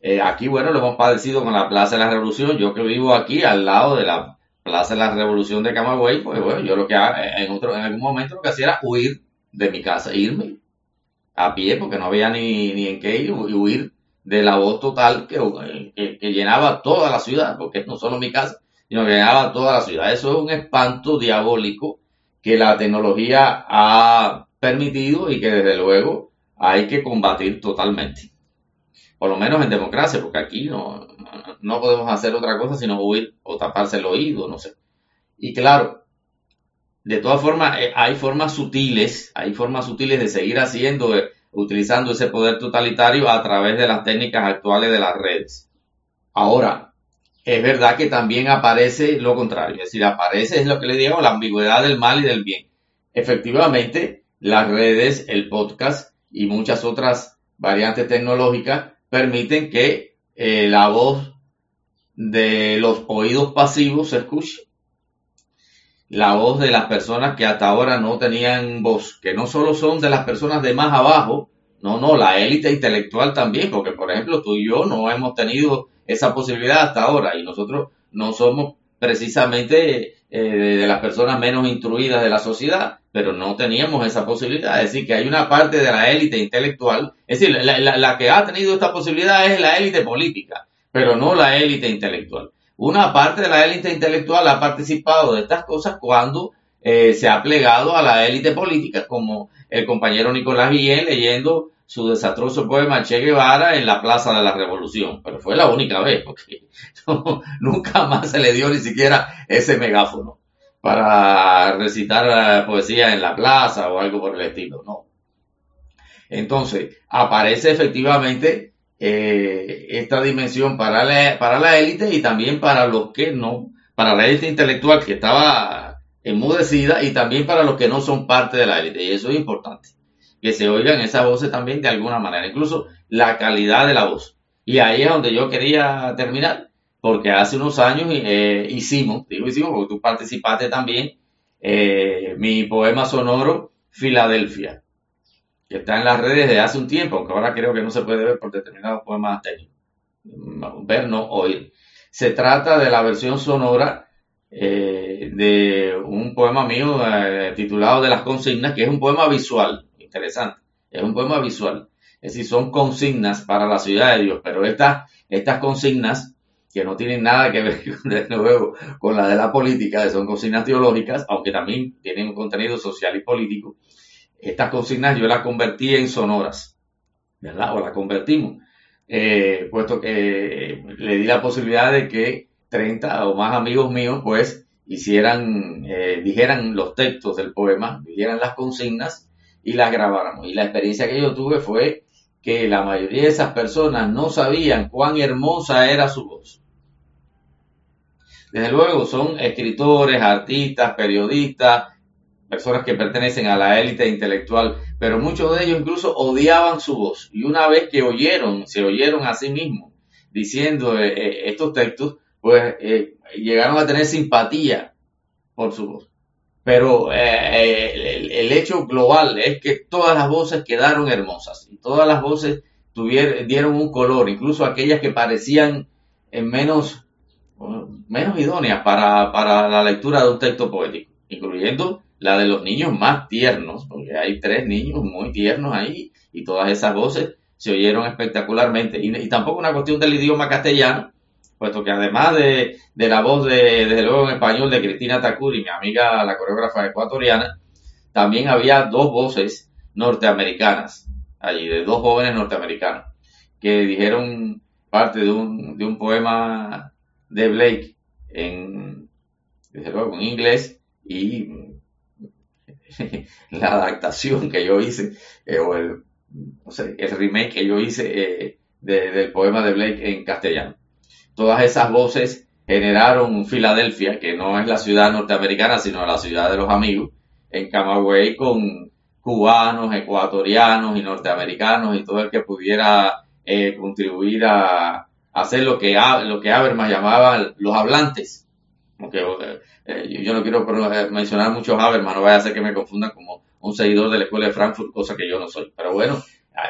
S2: Eh, aquí, bueno, lo hemos padecido con la Plaza de la Revolución. Yo que vivo aquí al lado de la Plaza de la Revolución de Camagüey, pues bueno, yo lo que en otro, en algún momento lo que hacía era huir de mi casa, irme a pie porque no había ni, ni en qué ir y huir de la voz total que, que, llenaba toda la ciudad, porque no solo mi casa, sino que llenaba toda la ciudad. Eso es un espanto diabólico que la tecnología ha permitido y que desde luego hay que combatir totalmente. Por lo menos en democracia, porque aquí no, no podemos hacer otra cosa sino huir o taparse el oído, no sé. Y claro, de todas formas, eh, hay formas sutiles, hay formas sutiles de seguir haciendo, eh, utilizando ese poder totalitario a través de las técnicas actuales de las redes. Ahora, es verdad que también aparece lo contrario, es decir, aparece, es lo que le digo, la ambigüedad del mal y del bien. Efectivamente, las redes, el podcast y muchas otras variantes tecnológicas permiten que eh, la voz de los oídos pasivos se escuche la voz de las personas que hasta ahora no tenían voz, que no solo son de las personas de más abajo, no, no, la élite intelectual también, porque por ejemplo tú y yo no hemos tenido esa posibilidad hasta ahora y nosotros no somos precisamente eh, de las personas menos instruidas de la sociedad, pero no teníamos esa posibilidad. Es decir, que hay una parte de la élite intelectual, es decir, la, la que ha tenido esta posibilidad es la élite política, pero no la élite intelectual una parte de la élite intelectual ha participado de estas cosas cuando eh, se ha plegado a la élite política, como el compañero Nicolás Guillén leyendo su desastroso poema Che Guevara en la Plaza de la Revolución. Pero fue la única vez, porque nunca más se le dio ni siquiera ese megáfono para recitar poesía en la plaza o algo por el estilo, no. Entonces, aparece efectivamente eh, esta dimensión para la, para la élite y también para los que no, para la élite intelectual que estaba enmudecida y también para los que no son parte de la élite. Y eso es importante, que se oigan esas voces también de alguna manera, incluso la calidad de la voz. Y ahí es donde yo quería terminar, porque hace unos años eh, hicimos, digo hicimos porque tú participaste también, eh, mi poema sonoro Filadelfia que está en las redes desde hace un tiempo, aunque ahora creo que no se puede ver por determinados poemas técnicos. Ver, no oír. Se trata de la versión sonora eh, de un poema mío eh, titulado De las consignas, que es un poema visual, interesante, es un poema visual. Es decir, son consignas para la ciudad de Dios, pero estas, estas consignas, que no tienen nada que ver de nuevo con la de la política, son consignas teológicas, aunque también tienen un contenido social y político, estas consignas yo las convertí en sonoras, ¿verdad? O las convertimos, eh, puesto que le di la posibilidad de que 30 o más amigos míos, pues, hicieran, eh, dijeran los textos del poema, dijeran las consignas y las grabáramos. Y la experiencia que yo tuve fue que la mayoría de esas personas no sabían cuán hermosa era su voz. Desde luego son escritores, artistas, periodistas, personas que pertenecen a la élite intelectual, pero muchos de ellos incluso odiaban su voz. Y una vez que oyeron, se oyeron a sí mismos diciendo eh, eh, estos textos, pues eh, llegaron a tener simpatía por su voz. Pero el, hecho global es que todas las voces quedaron hermosas y todas las voces tuvieron, dieron un color, incluso aquellas que parecían menos menos idóneas para, para la lectura de un texto poético, incluyendo la de los niños más tiernos, porque hay tres niños muy tiernos ahí y todas esas voces se oyeron espectacularmente. Y, tampoco una cuestión del idioma castellano, puesto que además de, la voz de, desde luego en español de Cristina Takuri, mi amiga la coreógrafa ecuatoriana, también había dos voces norteamericanas allí, de dos jóvenes norteamericanos, que dijeron parte de un, poema de Blake en, desde luego, en inglés y la adaptación que yo hice, eh, o el, el remake que yo hice eh, del poema de Blake en castellano. Todas esas voces generaron Filadelfia, que no es la ciudad norteamericana, sino la ciudad de los amigos, en Camagüey con cubanos, ecuatorianos y norteamericanos y todo el que pudiera eh, contribuir a, hacer lo que, lo que Habermas llamaba los hablantes. Eh, yo no quiero eh, mencionar mucho Habermas, no vaya a ser que me confundan como un seguidor de la escuela de Frankfurt, cosa que yo no soy. Pero bueno,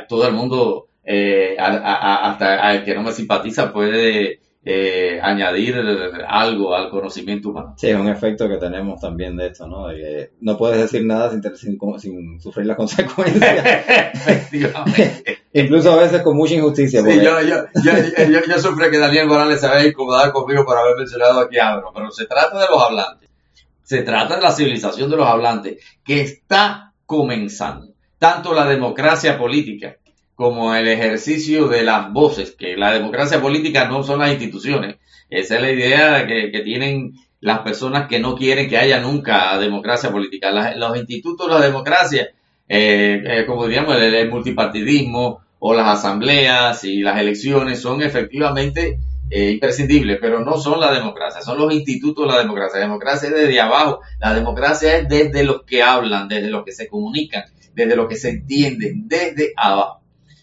S2: todo el mundo, hasta el que no me simpatiza, puede eh, añadir algo al conocimiento humano.
S1: Sí, es un efecto que tenemos también de esto, ¿no? no puedes decir nada sin, sin, sufrir las consecuencias. Efectivamente. Incluso a veces con mucha injusticia.
S2: Sí, yo, yo, yo, yo, sufro que Daniel Morales se vaya incomodar conmigo por haber mencionado aquí Abro, pero se trata de los hablantes. Se trata de la civilización de los hablantes que está comenzando. Tanto la democracia política como el ejercicio de las voces, que la democracia política no son las instituciones. Esa es la idea que, tienen las personas que no quieren que haya nunca democracia política. los institutos de la democracia, eh, eh, como diríamos, el, multipartidismo o las asambleas y las elecciones son efectivamente eh, imprescindibles, pero no son la democracia, son los institutos de la democracia. La democracia es desde abajo, la democracia es desde los que hablan, desde los que se comunican, desde los que se entienden, desde abajo.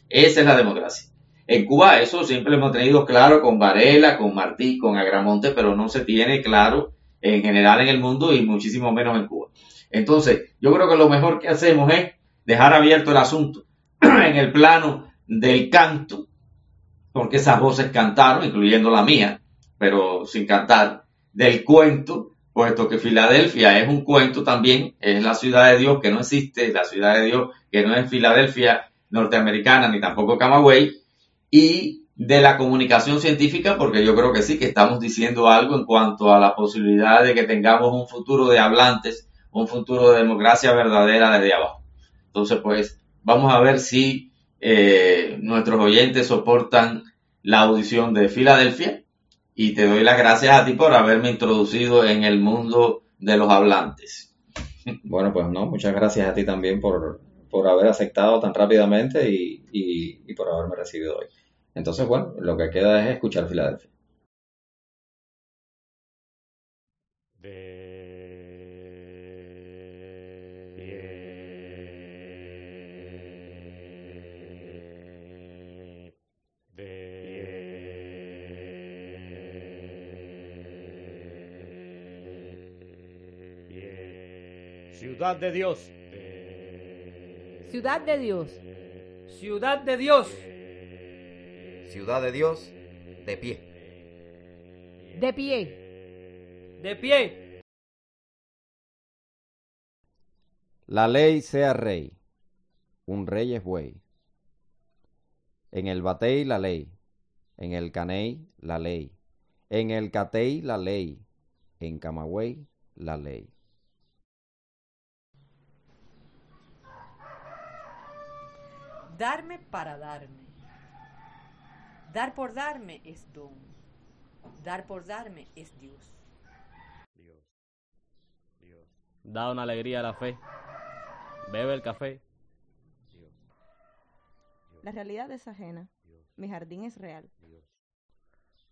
S2: Esa es la democracia. En Cuba eso siempre lo hemos tenido claro con Varela, con Martí, con Agramonte, pero no se tiene claro en general en el mundo y muchísimo menos en Cuba. Entonces, yo creo que lo mejor que hacemos es dejar abierto el asunto en el plano del canto, porque esas voces cantaron, incluyendo la mía, pero sin cantar, del cuento, puesto que Filadelfia es un cuento también, es la ciudad de Dios que no existe, la ciudad de Dios que no es Filadelfia norteamericana ni tampoco Camagüey, y de la comunicación científica, porque yo creo que sí, que estamos diciendo algo en cuanto a la posibilidad de que tengamos un futuro de hablantes, un futuro de democracia verdadera desde abajo. Entonces, pues, vamos a ver si eh, nuestros oyentes soportan la audición de Filadelfia y te doy las gracias a ti por haberme introducido en el mundo de los hablantes.
S1: Bueno, pues no, muchas gracias a ti también por por haber aceptado tan rápidamente y, y, por haberme recibido hoy. Entonces, bueno, lo que queda es escuchar Filadelfia.
S3: Ciudad de Dios.
S4: Ciudad de Dios.
S3: Ciudad de Dios.
S5: Ciudad de Dios, de pie.
S4: De pie.
S3: De pie.
S1: La ley sea rey. Un rey es buey. En el batey la ley. En el caney la ley. En el catey la ley. En Camagüey la ley.
S6: Darme para darme. Dar por darme es don. Dar por darme es Dios.
S3: Dios. Dios. Da una alegría a la fe. Bebe el café. Dios.
S7: La realidad es ajena. Mi jardín es real.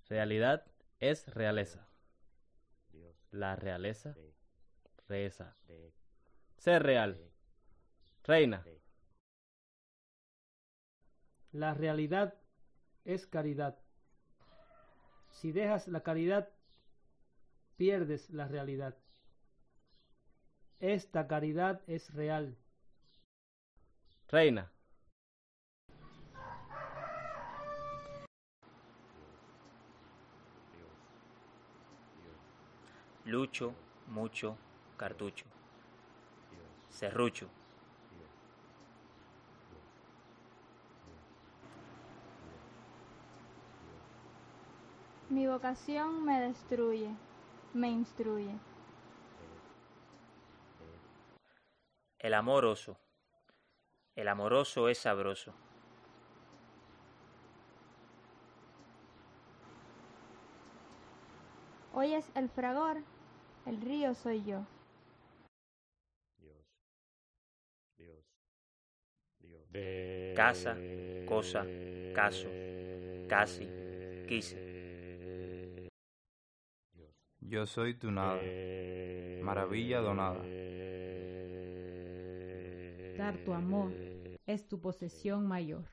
S3: Realidad es realeza. La realeza reza. Ser real. Reina.
S8: La realidad es caridad. Si dejas la caridad, pierdes la realidad. Esta caridad es real.
S3: Reina.
S9: Lucho, mucho, cartucho. Serrucho.
S10: Mi vocación me destruye, me instruye.
S9: El amoroso. El amoroso es sabroso.
S10: Hoy es el fragor, el río soy yo.
S9: Casa, cosa, caso, casi, quise.
S11: Yo soy tu nada, maravilla donada.
S4: Dar tu amor es tu posesión mayor.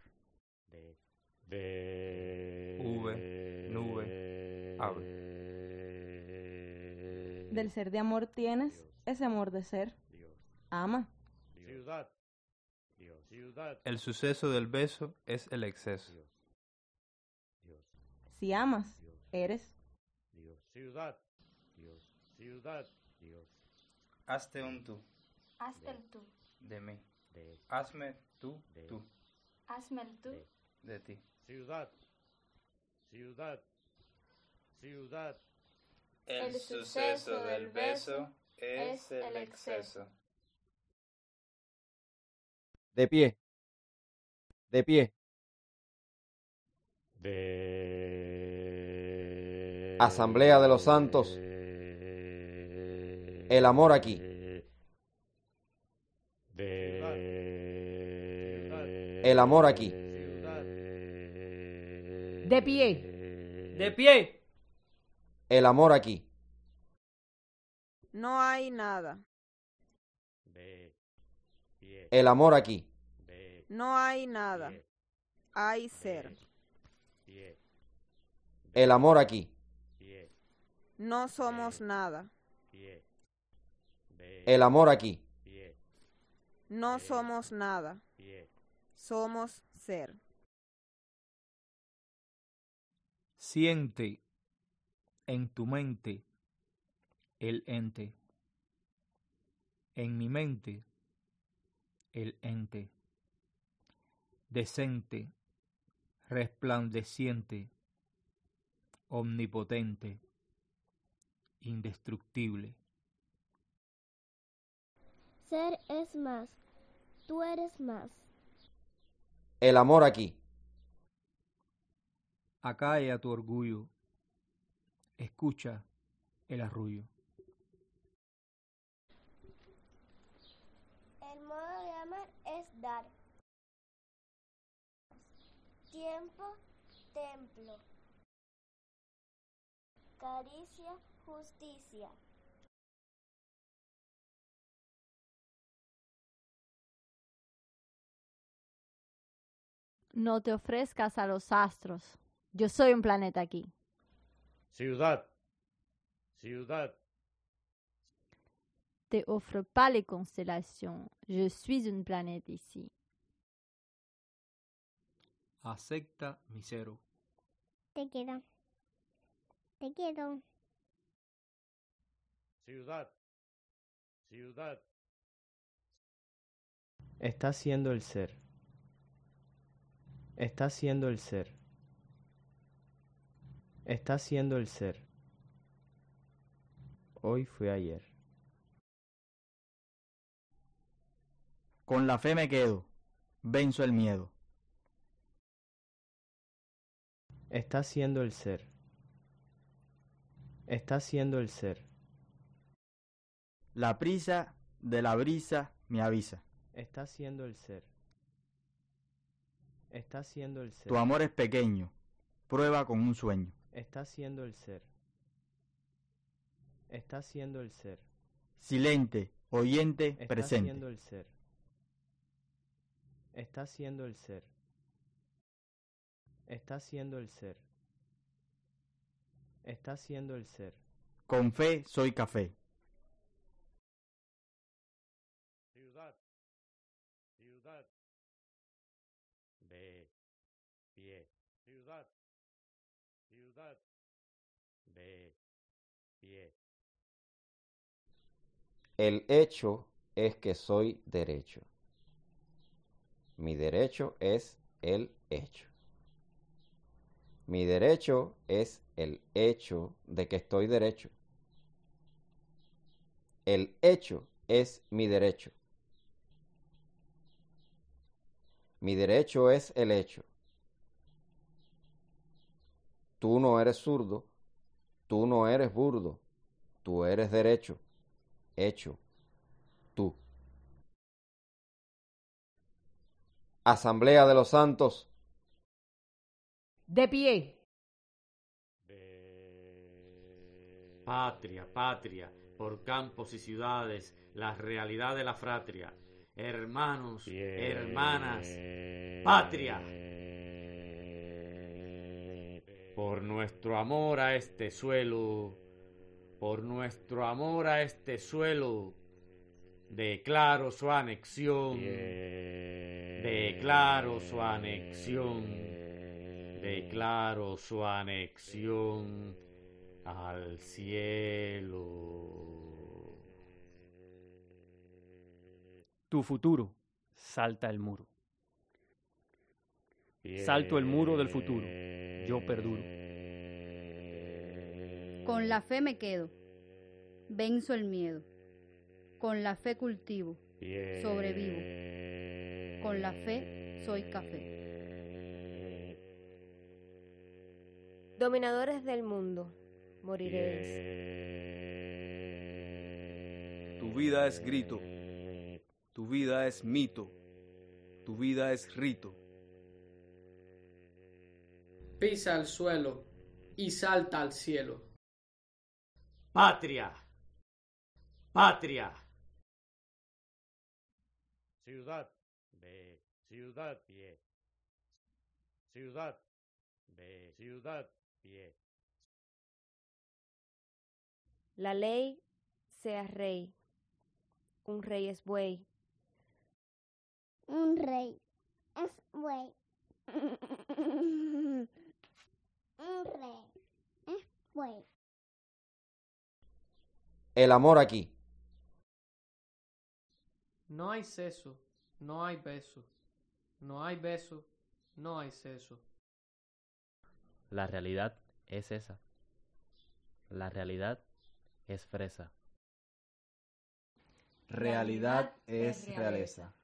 S11: V, nube, ave.
S7: Del ser de amor tienes ese amor de ser. Ama.
S12: Ciudad.
S11: El suceso del beso es el exceso.
S7: Si amas, eres.
S12: Ciudad. Ciudad.
S11: Hazte un tú
S10: Hazte el tú,
S11: de mí. Hazme tú, tú
S10: hazme el tú.
S11: de ti.
S12: Ciudad. Ciudad. Ciudad.
S10: El suceso del beso es el exceso.
S5: De pie. De pie. Asamblea de los Santos. El amor aquí. El amor aquí.
S4: De pie.
S8: De pie.
S5: El amor aquí.
S13: No hay nada.
S5: El amor aquí.
S13: No hay nada. Hay ser.
S5: El amor aquí.
S13: No somos nada.
S5: El amor aquí.
S13: No somos nada. Somos ser.
S8: Siente en tu mente el ente. En mi mente el ente. Decente, resplandeciente, omnipotente, indestructible.
S14: Ser es más. Tú eres más.
S5: El amor aquí.
S8: Acalla tu orgullo. Escucha el arrullo.
S14: El modo de amar es dar. Tiempo, templo. Caricia, justicia.
S15: No te ofrezcas a los astros. Yo soy un planeta aquí.
S12: Ciudad. Ciudad.
S15: Te offre pas les constellations. Je suis une planète ici.
S8: Acepta mi cero.
S14: Te quiero. Te quiero.
S12: Ciudad. Ciudad.
S16: Está siendo el ser. Está siendo el ser. Está siendo el ser. Hoy fue ayer.
S17: Con la fe me quedo. Venzo el miedo.
S16: Está siendo el ser. Está siendo el ser.
S17: La prisa de la brisa me avisa.
S16: Está siendo el ser. Está siendo el ser.
S17: Tu amor es pequeño. Prueba con un sueño.
S16: Está siendo el ser. Está siendo el ser.
S17: Silente, oyente,
S16: Está
S17: presente.
S16: siendo el ser. Está siendo el ser. Está siendo el ser. Está siendo el ser.
S17: Con fe soy café.
S5: El hecho es que soy derecho. Mi derecho es el hecho. Mi derecho es el hecho de que estoy derecho. El hecho es mi derecho. Mi derecho es el hecho. Tú no eres zurdo, tú no eres burdo, tú eres derecho, hecho, tú. Asamblea de los Santos.
S6: De pie.
S18: Patria, patria, por campos y ciudades, la realidad de la fratria. Hermanos, hermanas, patria. Por nuestro amor a este suelo, por nuestro amor a este suelo, declaro su anexión, declaro su anexión, declaro su anexión al cielo.
S8: Tu futuro. Salta el muro. Salto el muro del futuro. Yo perduro.
S15: Con la fe me quedo. Venzo el miedo. Con la fe cultivo. Sobrevivo. Con la fe soy café.
S19: Dominadores del mundo, moriréis.
S20: Tu vida es grito. Tu vida es mito. Tu vida es rito.
S21: Pisa el suelo y salta al cielo.
S18: Patria. Patria.
S12: Ciudad. B. Ciudad. Pie. Ciudad. B. Ciudad. Pie.
S19: La ley sea rey. Un rey es buey.
S14: Un rey es buey. Un rey es buey.
S5: El amor aquí.
S21: No hay seso, no hay beso. No hay beso, no hay seso.
S3: La realidad es esa. La realidad es fresa.
S16: Realidad es realeza.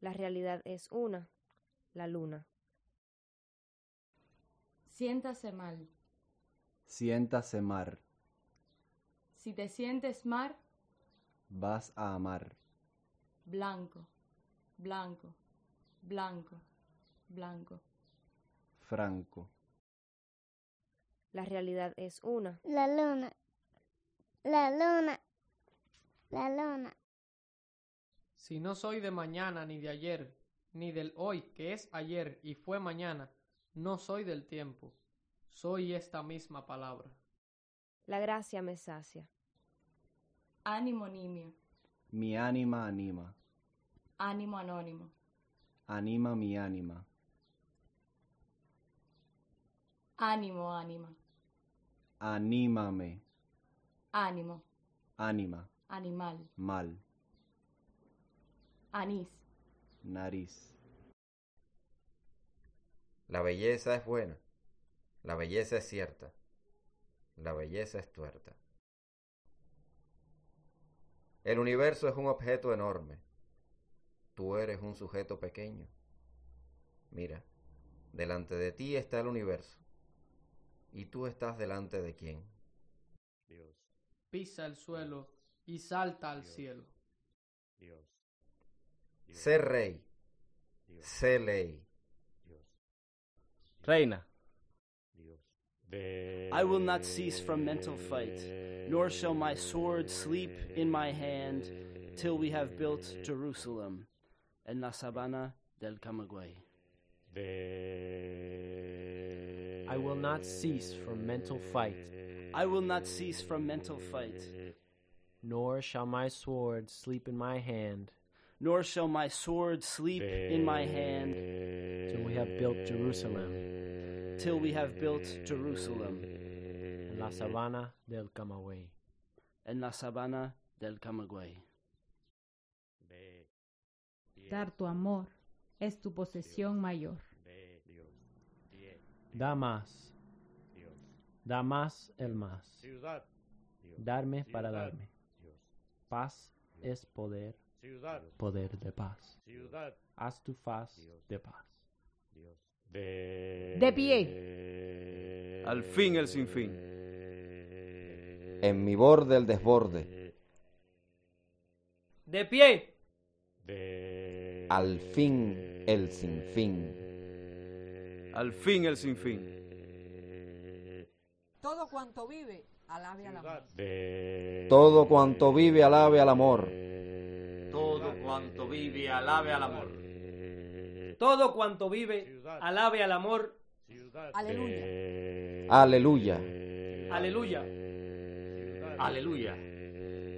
S19: La realidad es una, la luna.
S4: Siéntase mal.
S16: Siéntase mar.
S4: Si te sientes mar,
S16: Vas a amar.
S4: blanco, blanco, blanco, blanco.
S16: Franco.
S19: La realidad es una.
S14: La luna. La luna. La luna.
S21: Si no soy de mañana ni de ayer, ni del hoy que es ayer y fue mañana, no soy del tiempo. Soy esta misma palabra.
S19: La gracia me sacia.
S4: Ánimo nimio,
S16: Mi ánima anima.
S4: ánimo anónimo,
S16: Anima mi ánima.
S4: ánimo ánima,
S16: Anímame.
S4: ánimo,
S16: Ánima.
S4: animal,
S16: Mal.
S4: anís,
S16: Nariz.
S5: La belleza es buena. La belleza es cierta. La belleza es tuerta. El universo es un objeto enorme. Tú eres un sujeto pequeño. Mira, delante de ti está el universo. ¿Y tú estás delante de quién?
S12: Dios.
S21: Pisa el suelo y salta al cielo.
S12: Dios.
S5: Sé rey. Sé ley.
S3: Reina.
S22: I will not cease from mental fight, nor shall my sword sleep in my hand till we have built Jerusalem en la sabana del Camagüey.
S16: I will not cease from mental fight,
S22: I will not cease from mental fight,
S16: nor shall my sword sleep in my hand
S22: nor shall my sword sleep in my hand
S16: till we have built Jerusalem
S22: till we have built Jerusalem
S16: en la sabana del Camagüey.
S22: en la sabana del Camagüey.
S23: Dar tu amor es tu posesión mayor.
S3: Da más. Da más el más. Darme para darme. Paz es poder. Poder de paz. Haz tu faz de paz.
S23: De pie.
S11: Al fin el sinfín.
S5: En mi borde el desborde.
S24: De pie.
S5: Al fin el sinfín.
S11: Al fin el sinfín.
S7: Todo cuanto vive, alabe al amor.
S5: Todo cuanto vive alabe al amor.
S18: Todo cuanto vive alabe al amor.
S24: Todo cuanto vive, alabe al amor.
S7: Aleluya.
S5: Aleluya.
S24: Aleluya.
S18: Aleluya.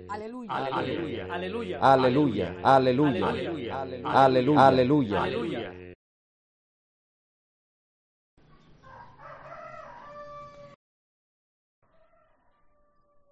S7: Aleluya.
S18: Aleluya.
S24: Aleluya.
S5: Aleluya. Aleluya.
S24: Aleluya.
S5: Aleluya. Aleluya.
S24: Aleluya.